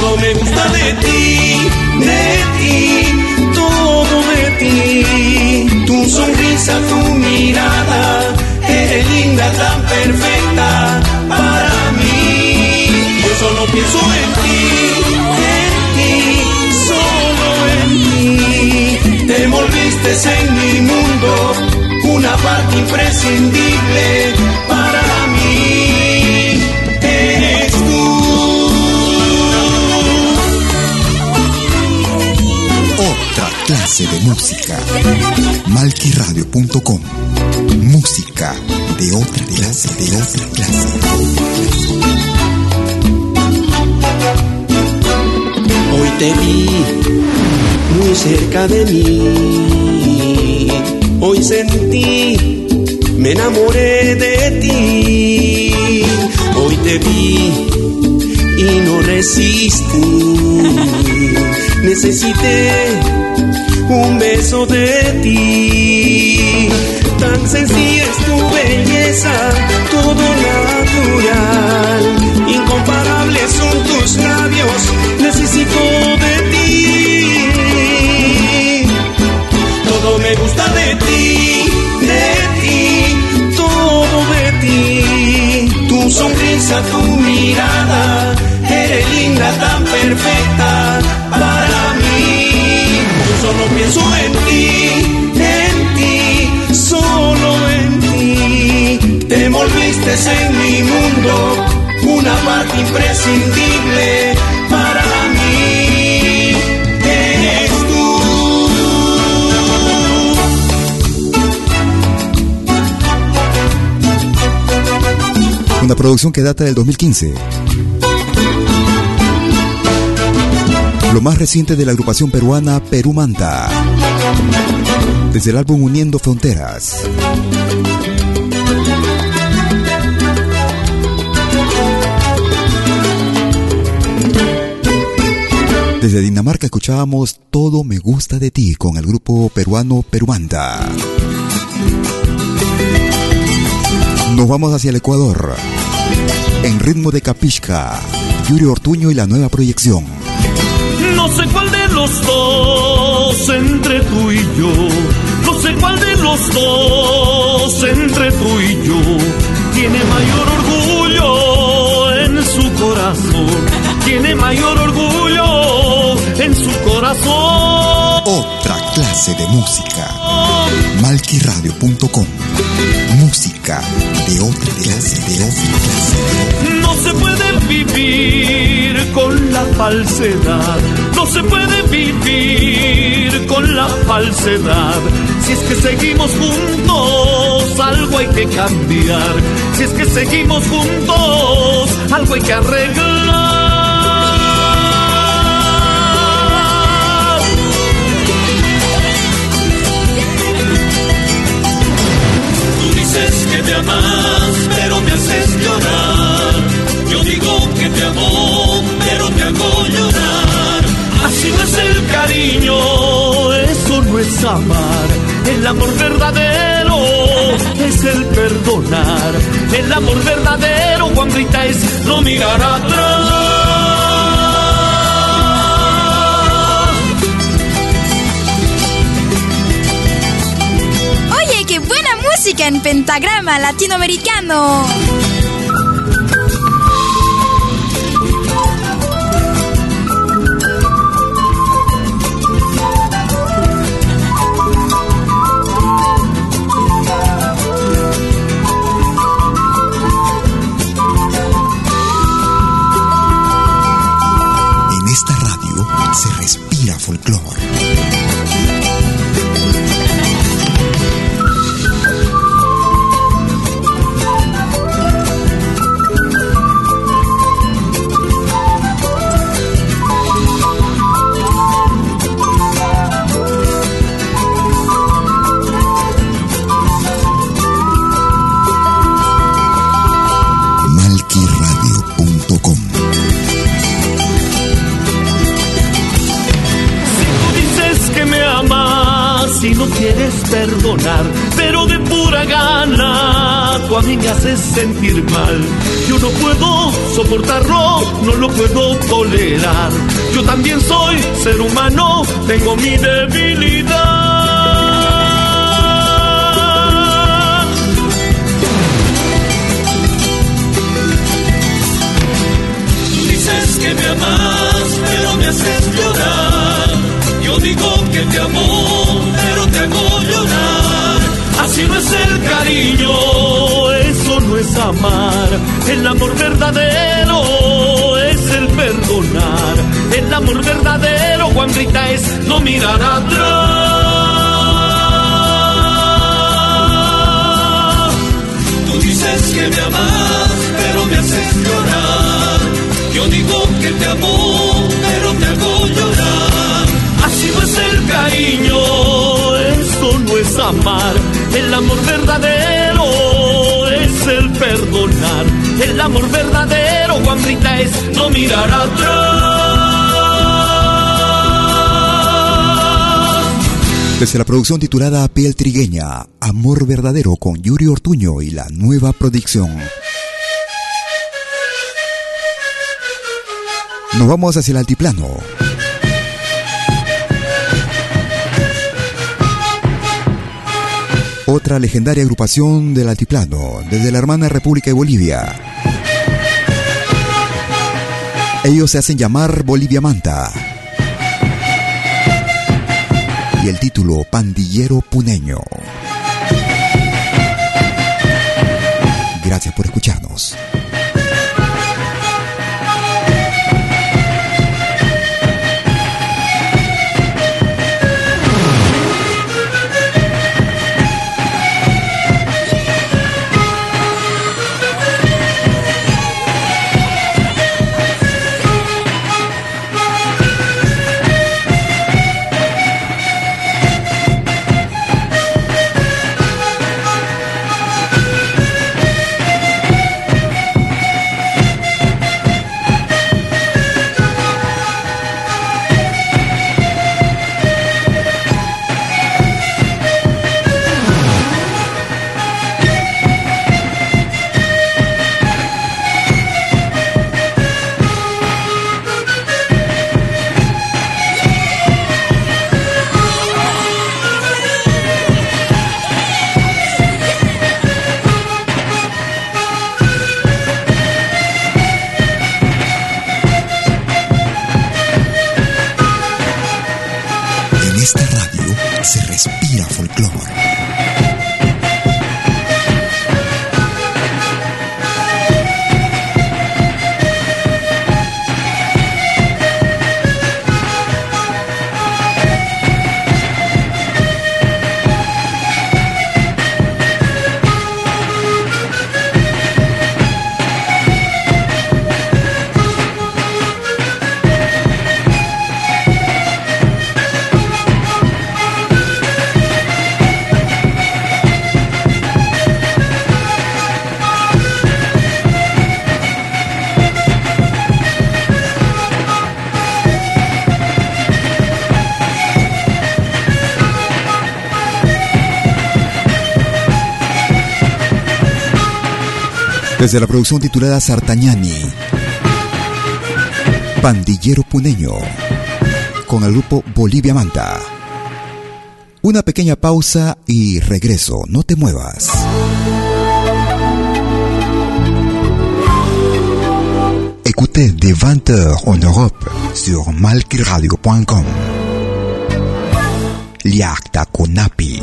Todo me gusta de ti, de ti, todo de ti. Tu sonrisa, tu mirada, eres linda, tan perfecta para mí. Yo solo pienso en ti, en ti, solo en ti. Te envolviste en mi mundo, una parte imprescindible clase de música. Malquiradio.com. Música de otra clase, de otra clase. Hoy te vi muy cerca de mí. Hoy sentí, me enamoré de ti. Hoy te vi y no resistí. Necesité un beso de ti. Tan sencilla es tu belleza, todo natural. Incomparables son tus labios, necesito de ti. Todo me gusta de ti, de ti, todo de ti. Tu sonrisa, tu mirada, eres linda, tan perfecta solo pienso en ti, en ti, solo en ti. Te volviste en mi mundo una parte imprescindible para mí. Eres tú. Una producción que data del 2015. Lo más reciente de la agrupación peruana Perú Manta. Desde el álbum Uniendo Fronteras. Desde Dinamarca escuchábamos Todo me gusta de ti con el grupo peruano Peruanda. Nos vamos hacia el Ecuador. En ritmo de Capishka, Yuri Ortuño y la nueva proyección. No sé cuál de los dos entre tú y yo. No sé cuál de los dos entre tú y yo tiene mayor orgullo en su corazón. Tiene mayor orgullo en su corazón. Otra clase de música. Malquiradio.com Música de otra clase, de otra clase. No se puede vivir con la falsedad. No se puede vivir con la falsedad. Si es que seguimos juntos, algo hay que cambiar. Si es que seguimos juntos, algo hay que arreglar. dices que me amas, pero me haces llorar. Yo digo que te amo, te Así no es el cariño, eso no es amar. El amor verdadero es el perdonar. El amor verdadero, Juan grita, es no mirar atrás. Oye, qué buena música en pentagrama latinoamericano. Pero de pura gana tú a mí me haces sentir mal. Yo no puedo soportarlo, no lo puedo tolerar. Yo también soy ser humano, tengo mi debilidad. Dices que me amas, pero me haces llorar. Yo digo que te amo, pero te hago el cariño, eso no es amar. El amor verdadero es el perdonar. El amor verdadero, Juan grita, es no mirar atrás. Tú dices que me amas, pero me haces llorar. Yo digo que te amo, pero te hago llorar. Así no es el cariño, amar. El amor verdadero es el perdonar. El amor verdadero, Juan Rita, es no mirar atrás. Desde la producción titulada Piel Trigueña, Amor Verdadero con Yuri Ortuño y la nueva producción. Nos vamos hacia el altiplano. Otra legendaria agrupación del altiplano, desde la hermana República de Bolivia. Ellos se hacen llamar Bolivia Manta. Y el título Pandillero Puneño. Gracias por escucharnos. Desde la producción titulada Sartañani, Pandillero Puneño, con el grupo Bolivia Manta. Una pequeña pausa y regreso, no te muevas. Écoutez des 20h en Europe sur malkiradio.com. Liakta Konapi.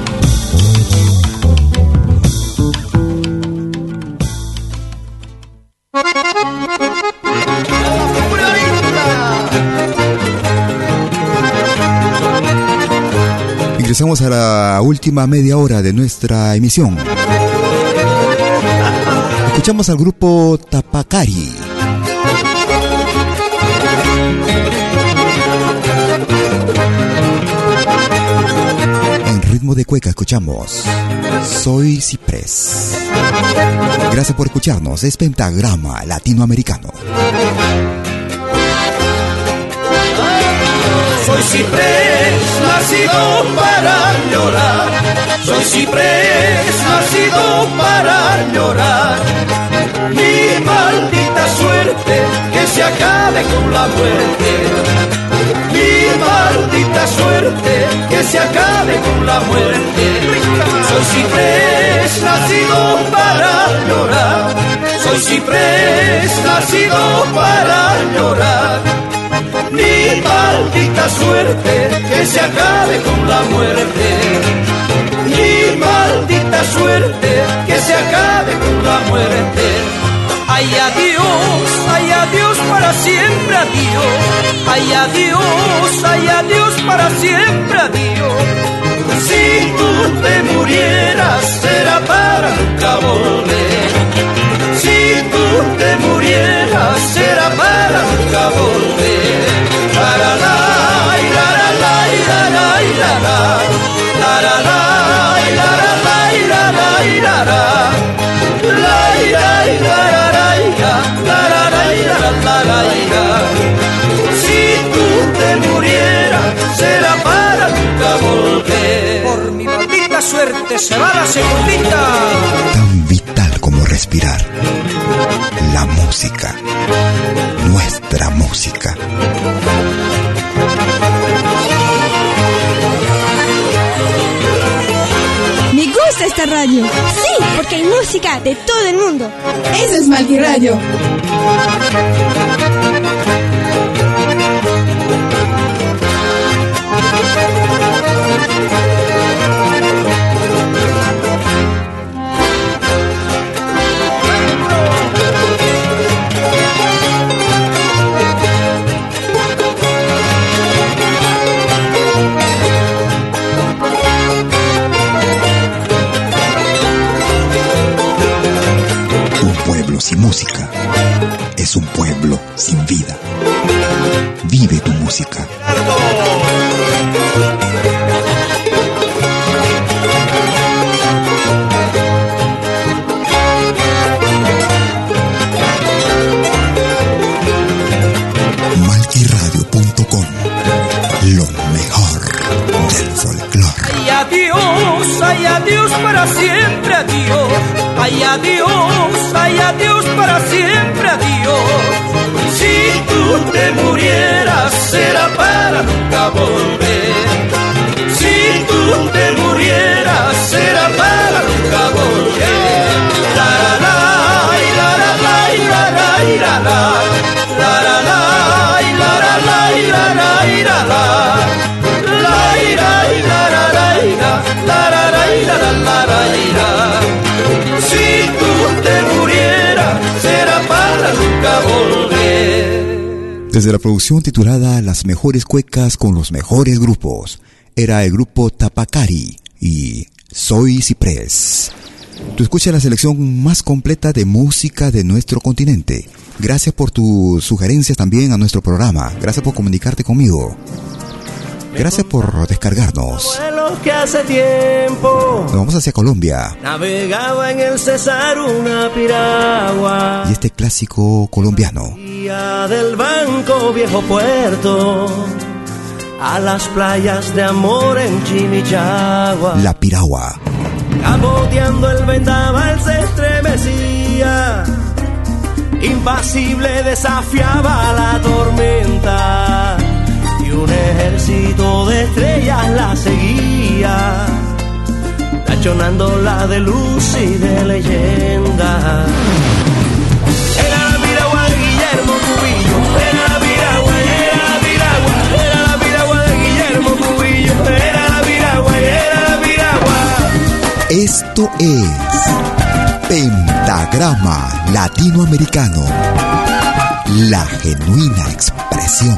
Ingresamos a la última media hora de nuestra emisión. Escuchamos al grupo Tapacari. En ritmo de cueca escuchamos Soy Ciprés. Gracias por escucharnos. Es Pentagrama Latinoamericano. Soy ciprés nacido para llorar. Soy ciprés nacido para llorar. Mi maldita suerte que se acabe con la muerte. Mi maldita suerte que se acabe con la muerte. Soy ciprés nacido para llorar. Soy ciprés nacido para llorar mi maldita suerte que se acabe con la muerte. Mi maldita suerte que se acabe con la muerte. Ay adiós, ay adiós para siempre adiós. Ay adiós, ay adiós para siempre adiós. Si tú te murieras será para nunca volver. Si tú te murieras será para nunca volver. Se va la segundita. Tan vital como respirar. La música. Nuestra música. Me gusta esta radio. Sí, porque hay música de todo el mundo. Eso es Malqui Vive tu música. Malquiradio.com Lo mejor del folclore. Ay, adiós, ay, adiós para siempre, adiós. Ay, adiós, ay, adiós para siempre, adiós. Si tú te murieras, será para nunca volver. Si tú te murieras, será para nunca volver. Desde la producción titulada Las mejores cuecas con los mejores grupos, era el grupo Tapacari y Soy Ciprés. Tú escuchas la selección más completa de música de nuestro continente. Gracias por tus sugerencias también a nuestro programa. Gracias por comunicarte conmigo. Gracias por descargarnos. Que hace tiempo Nos vamos hacia Colombia. navegaba en el Cesar una piragua. Y este clásico colombiano. Del banco viejo puerto a las playas de amor en Chimichagua. La Piragua. Caboteando el vendaval se estremecía, impasible desafiaba la tormenta un ejército de estrellas la seguía, tachonándola de luz y de leyenda. Era la piragua de Guillermo Cubillo, era la piragua, era la piragua, era la piragua de Guillermo Cubillo, era la piragua, era la piragua. Esto es Pentagrama Latinoamericano. La genuina expresión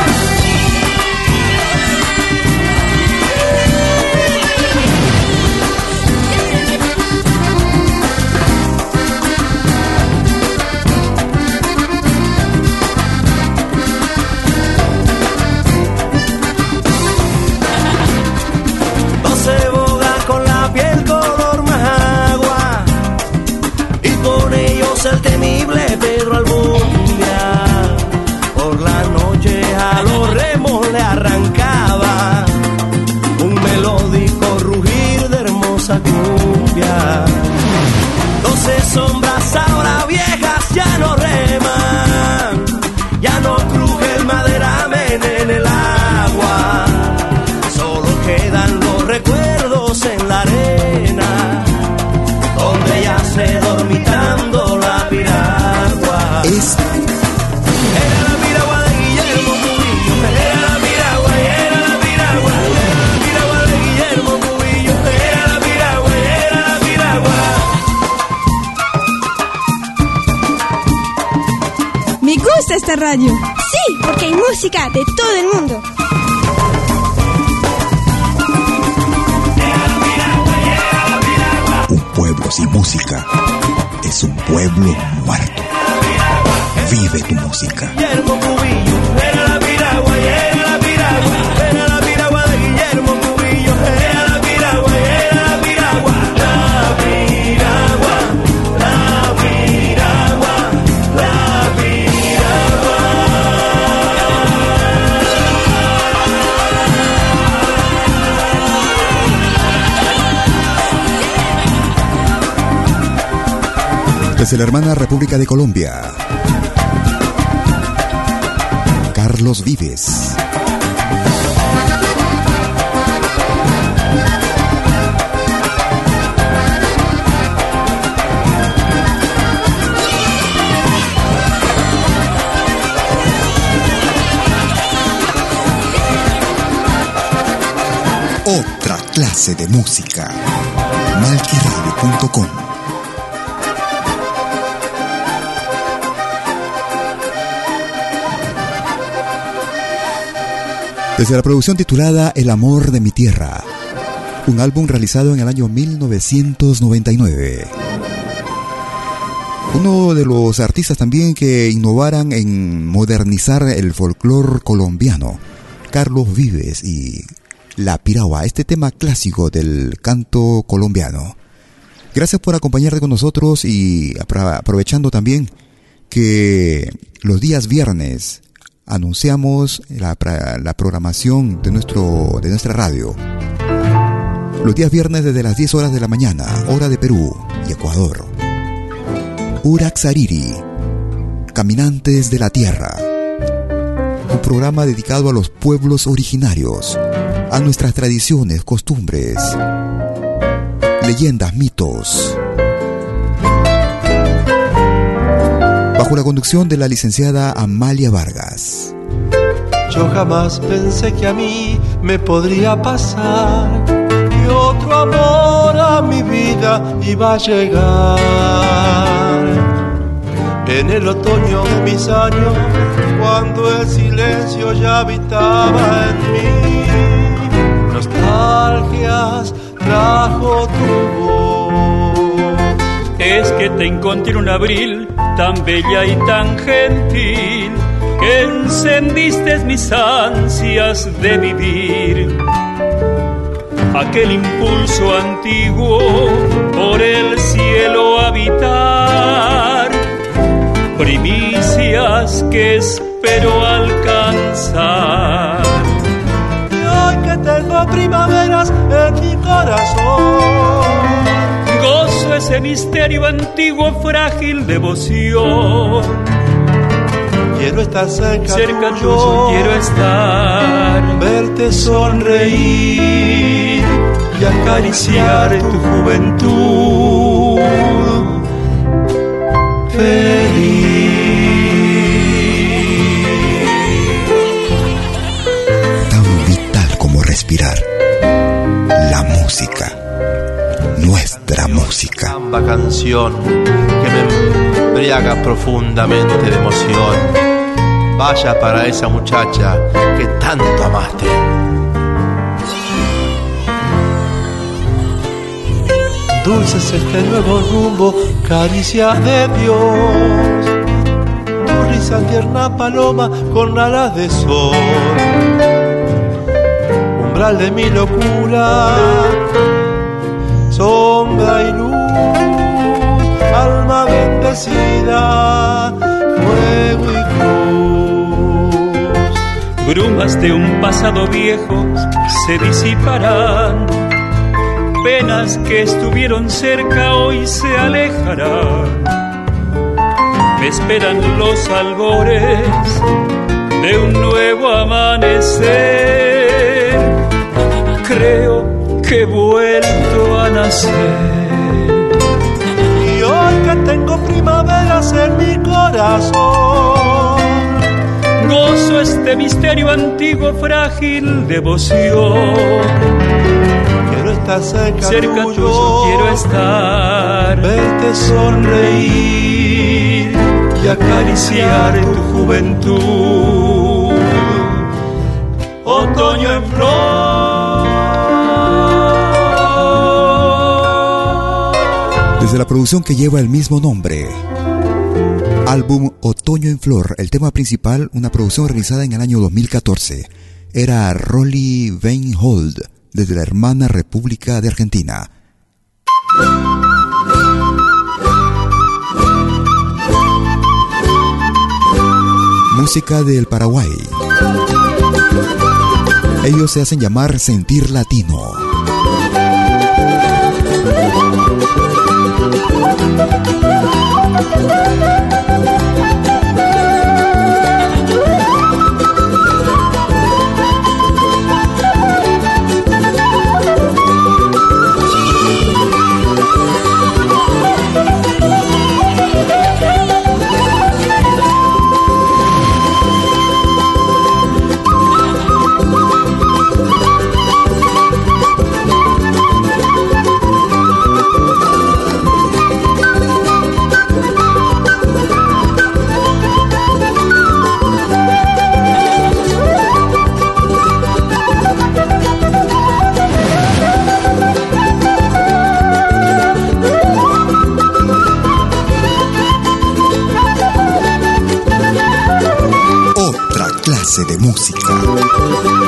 Sí, porque hay música de todo el mundo. Un pueblo sin música es un pueblo muerto. Vive tu música. Desde la hermana República de Colombia. Carlos Vives. Otra clase de música. Malquiradio.com Desde la producción titulada El amor de mi tierra, un álbum realizado en el año 1999. Uno de los artistas también que innovaran en modernizar el folclore colombiano, Carlos Vives y La Piragua, este tema clásico del canto colombiano. Gracias por acompañarte con nosotros y apro- aprovechando también que los días viernes anunciamos la, la programación de, nuestro, de nuestra radio. Los días viernes desde las 10 horas de la mañana, hora de Perú y Ecuador. Uraxariri, Caminantes de la Tierra. Un programa dedicado a los pueblos originarios, a nuestras tradiciones, costumbres, leyendas, mitos. Bajo la conducción de la licenciada Amalia Vargas. Yo jamás pensé que a mí me podría pasar que otro amor a mi vida iba a llegar. En el otoño de mis años, cuando el silencio ya habitaba en mí, nostalgias trajo tu. Es que te encontré en un abril tan bella y tan gentil que encendiste mis ansias de vivir. Aquel impulso antiguo por el cielo habitar, primicias que espero alcanzar. Y hoy que tengo primaveras en mi corazón ese misterio antiguo, frágil devoción. Quiero estar cerca, cerca tuyo, tuyo, quiero estar, verte sonreír y acariciar tu juventud. Feliz. Tan vital como respirar. La música nuestra música. Canción que me embriaga profundamente de emoción. Vaya para esa muchacha que tanto amaste. Dulce es este nuevo rumbo, caricia de Dios. Tu risa tierna paloma con alas de sol. Umbral de mi locura sombra y luz, alma bendecida, fuego y cruz. Brumas de un pasado viejo se disiparán, penas que estuvieron cerca hoy se alejarán. Me esperan los albores de un nuevo amanecer. Que he vuelto a nacer. Y hoy que tengo primaveras en mi corazón, gozo este misterio antiguo, frágil devoción. Quiero estar cerca, cerca tuyo, tuyo, quiero estar, verte sonreír y acariciar tu juventud. Otoño en flor. La producción que lleva el mismo nombre. Álbum Otoño en Flor, el tema principal, una producción realizada en el año 2014. Era Rolly Weinhold, desde la hermana República de Argentina. Música del Paraguay. Ellos se hacen llamar Sentir Latino. Otra de música.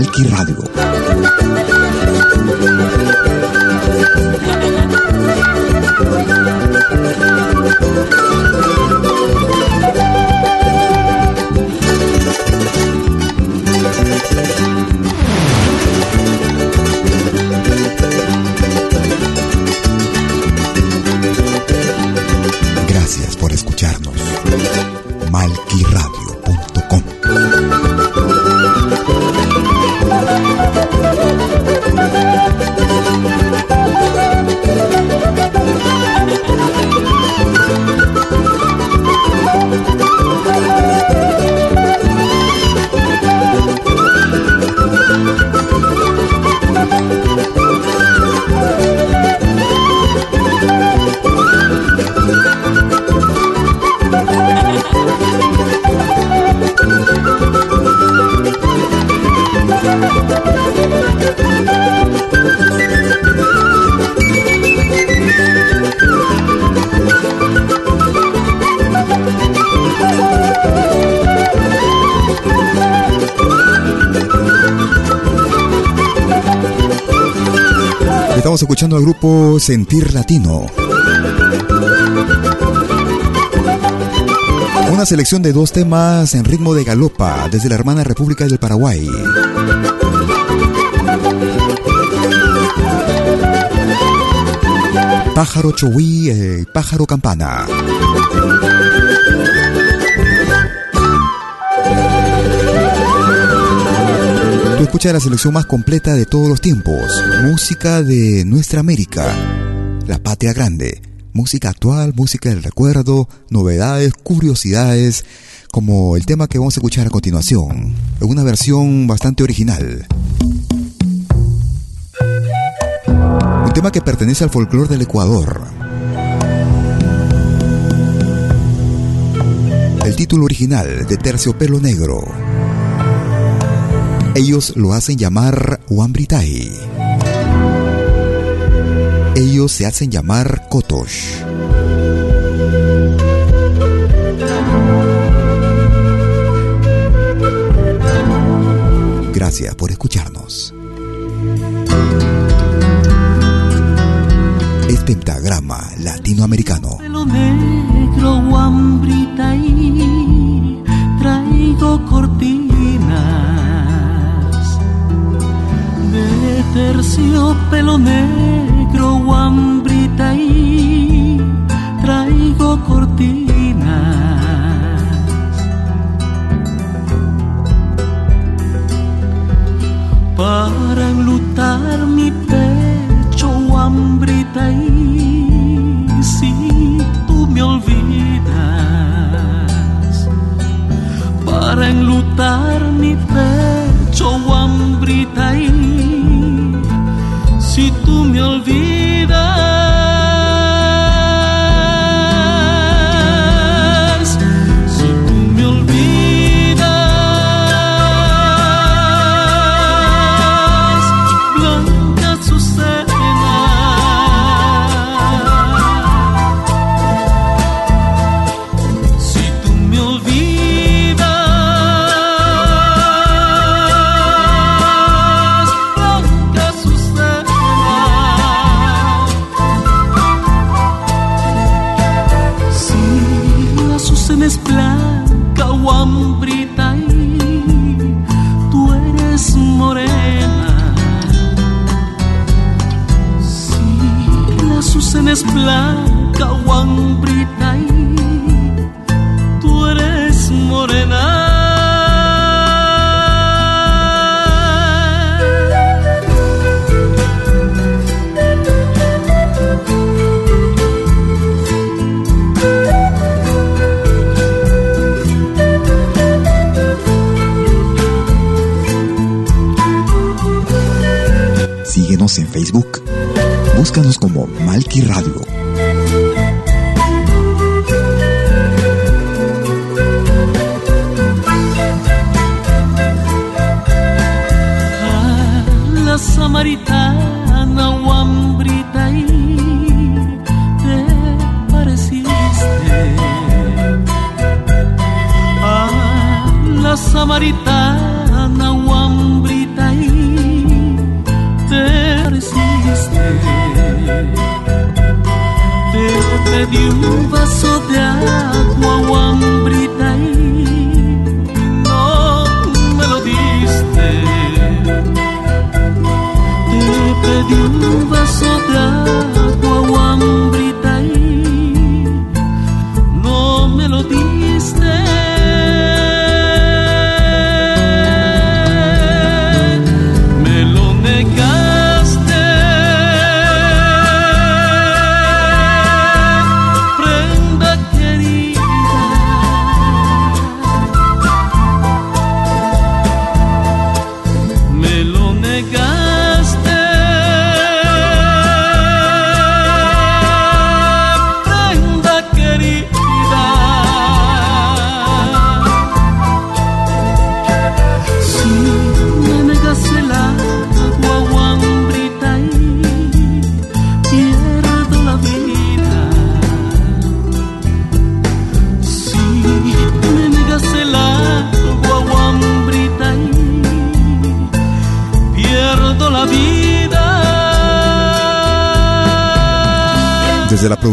Malki Radio. Escuchando al grupo Sentir Latino. Una selección de dos temas en ritmo de galopa desde la hermana República del Paraguay. Pájaro Chowi, eh, Pájaro Campana. Tú escuchas la selección más completa de todos los tiempos. Música de nuestra América, la patria grande. Música actual, música del recuerdo, novedades, curiosidades, como el tema que vamos a escuchar a continuación, en una versión bastante original. Un tema que pertenece al folclore del Ecuador. El título original de Terciopelo Negro. Ellos lo hacen llamar Wambritay. Ellos se hacen llamar Kotosh. Gracias por escucharnos. Es Pentagrama Latinoamericano. Pelo negro, guambrita y traigo cortinas de terciopelo negro, guambrita y traigo cortinas. Para enlutar mi pecho, guambrita y si tú me olvidas. Para enlutar mi pecho, Búscanos como Malki Radio. Un vaso de agua o hambrita y no me lo diste. Te pedí un vaso de agua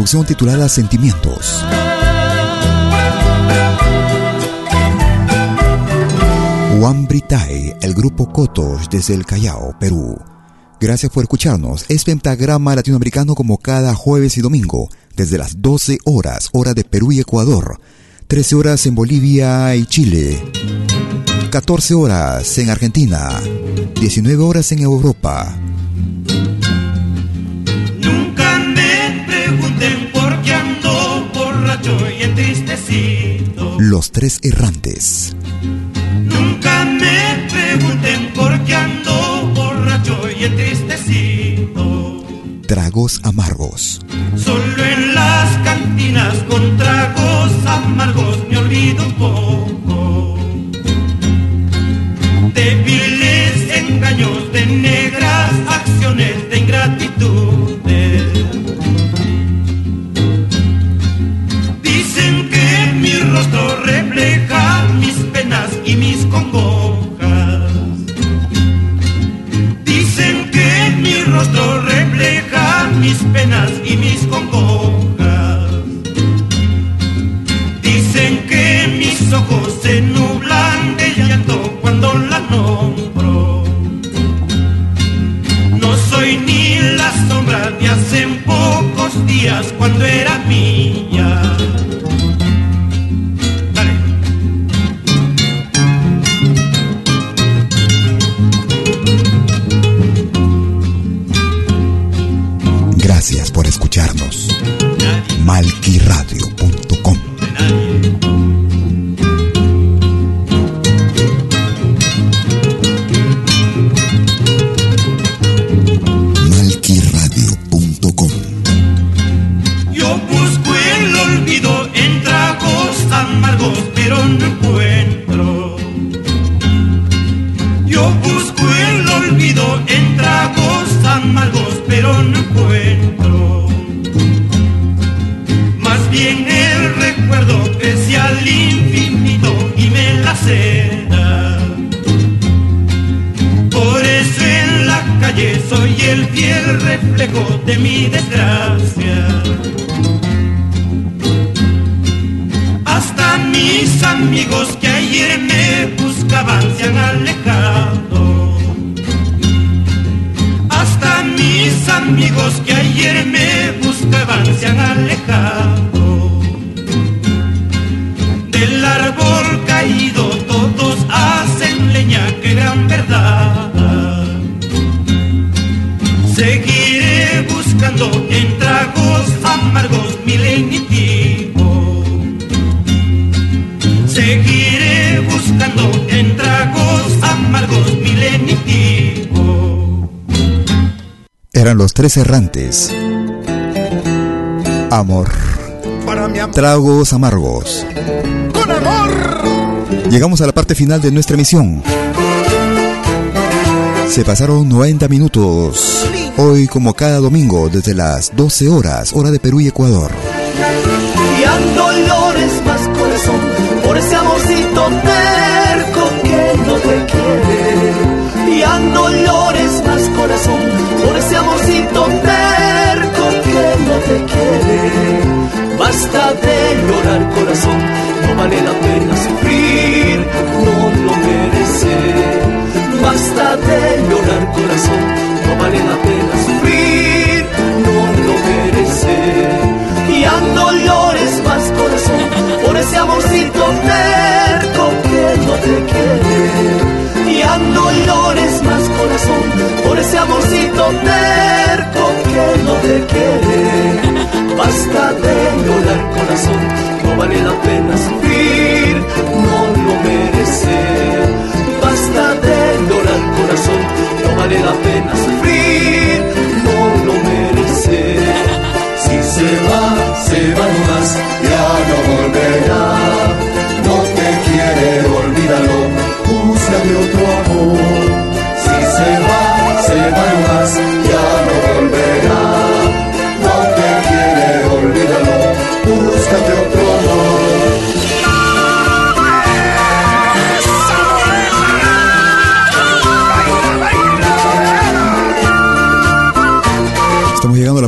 Producción titulada Sentimientos. Juan Britay, el grupo Cotos desde el Callao, Perú. Gracias por escucharnos. Es Pentagrama Latinoamericano como cada jueves y domingo, desde las 12 horas, hora de Perú y Ecuador, 13 horas en Bolivia y Chile, 14 horas en Argentina, 19 horas en Europa. Los tres errantes. Nunca me pregunten por qué ando borracho y entristecido. Tragos amargos. Solo en las cantinas con tragos amargos me olvido un poco. De viles engaños, de negras acciones, de ingratitudes. Cuando era mía. Los tres errantes. Amor. Para mi. Tragos amargos. Con amor. Llegamos a la parte final de nuestra emisión. Se pasaron 90 minutos. Hoy, como cada domingo, desde las 12 horas, hora de Perú y Ecuador. Y más corazón por ese amorcito basta de llorar corazón, no vale la pena sufrir, no lo merece. Basta de llorar corazón, no vale la pena sufrir, no lo merece. Ya no llores más corazón, por ese amorcito terco que no te quiere. Ya no llores más corazón, por ese amorcito terco que no te quiere. Basta de llorar corazón, no vale la pena sufrir, no lo merece. Basta de llorar corazón, no vale la pena sufrir, no lo merece. Si se va, se va nomás, ya no volverá. No te quiere, olvídalo, búscate otro amor. Si se va, se va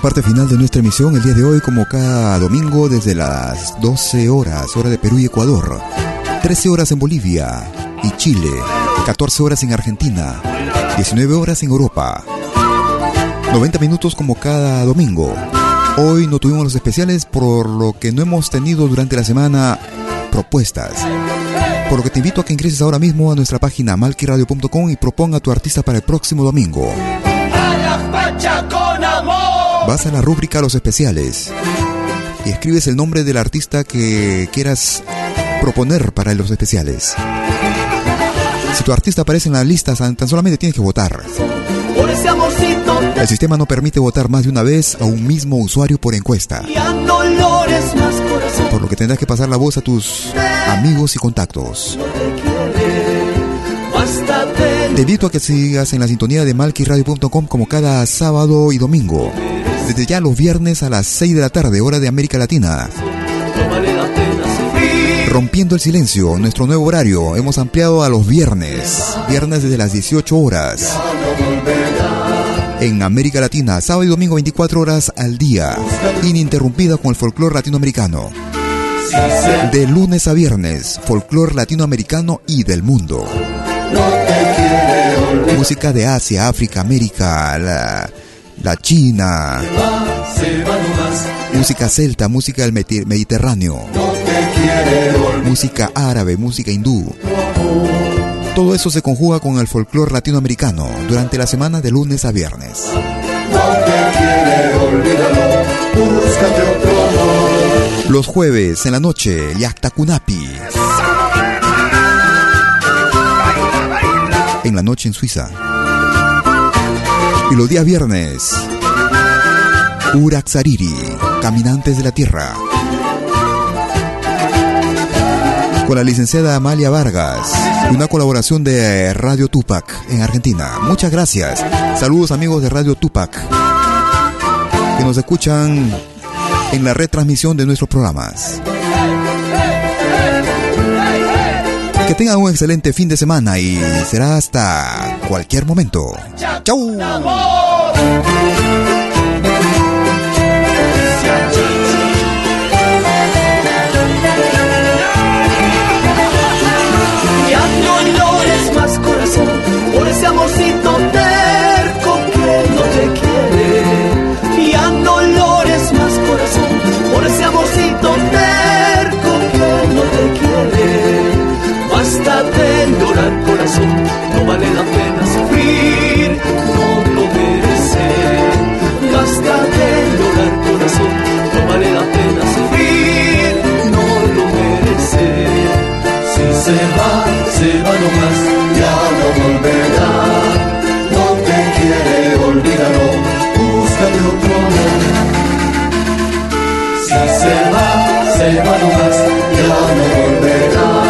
parte final de nuestra emisión el día de hoy, como cada domingo, desde las 12 horas, hora de Perú y Ecuador, 13 horas en Bolivia y Chile, 14 horas en Argentina, 19 horas en Europa, 90 minutos como cada domingo. Hoy no tuvimos los especiales, por lo que no hemos tenido durante la semana propuestas. Por lo que te invito a que ingreses ahora mismo a nuestra página malquiradio.com y proponga tu artista para el próximo domingo. Vas a la rúbrica Los especiales y escribes el nombre del artista que quieras proponer para los especiales. Si tu artista aparece en la lista, tan solamente tienes que votar. El sistema no permite votar más de una vez a un mismo usuario por encuesta, por lo que tendrás que pasar la voz a tus amigos y contactos. Te invito a que sigas en la sintonía de malquiradio.com como cada sábado y domingo. Desde ya los viernes a las 6 de la tarde, hora de América Latina. Rompiendo el silencio, nuestro nuevo horario hemos ampliado a los viernes. Viernes desde las 18 horas. En América Latina, sábado y domingo 24 horas al día. Ininterrumpida con el folclore latinoamericano. De lunes a viernes, folclore latinoamericano y del mundo. Música de Asia, África, América, la, la China. Se va nomás, Música celta, música del Mediterráneo. no música árabe, música hindú. Todo eso se conjuga con el folclore latinoamericano durante la semana de lunes a viernes. No quiere. Los jueves en la noche, Yaktakunapi. En la noche en Suiza. Y los días viernes, Uraxariri, Caminantes de la Tierra. Con la licenciada Amalia Vargas. Una colaboración de Radio Tupac en Argentina. Muchas gracias. Saludos amigos de Radio Tupac. Que nos escuchan en la retransmisión de nuestros programas. Que tengan un excelente fin de semana y será hasta cualquier momento. ¡Chau! no vale la pena sufrir, no lo merece. Basta de llorar corazón, no vale la pena sufrir, no lo merece. Si se va, se va nomás, ya no volverá. No te quiere, olvídalo, búscate otro amor. Si se va, se va nomás, ya no volverá.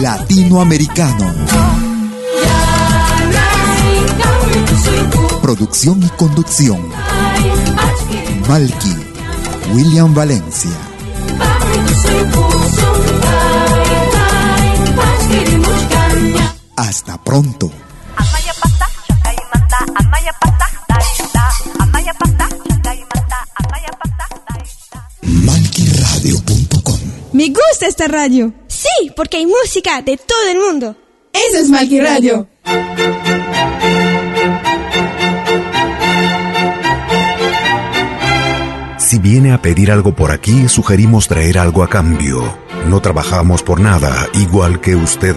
Latinoamericano. Producción y conducción. Malky, William Valencia. Hasta pronto. Malkyradio.com Me gusta esta radio. Sí, porque hay música de todo el mundo. Eso es Malqui Radio. Si viene a pedir algo por aquí, sugerimos traer algo a cambio. No trabajamos por nada, igual que usted.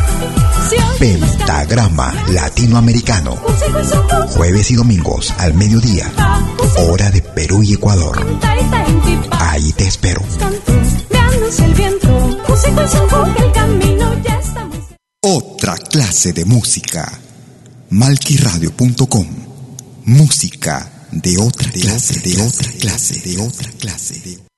Pentagrama Latinoamericano. Jueves y domingos al mediodía. Hora de Perú y Ecuador. Ahí te espero. Otra clase de música. Malquiradio.com. Música de otra clase, de otra clase, de otra clase. de-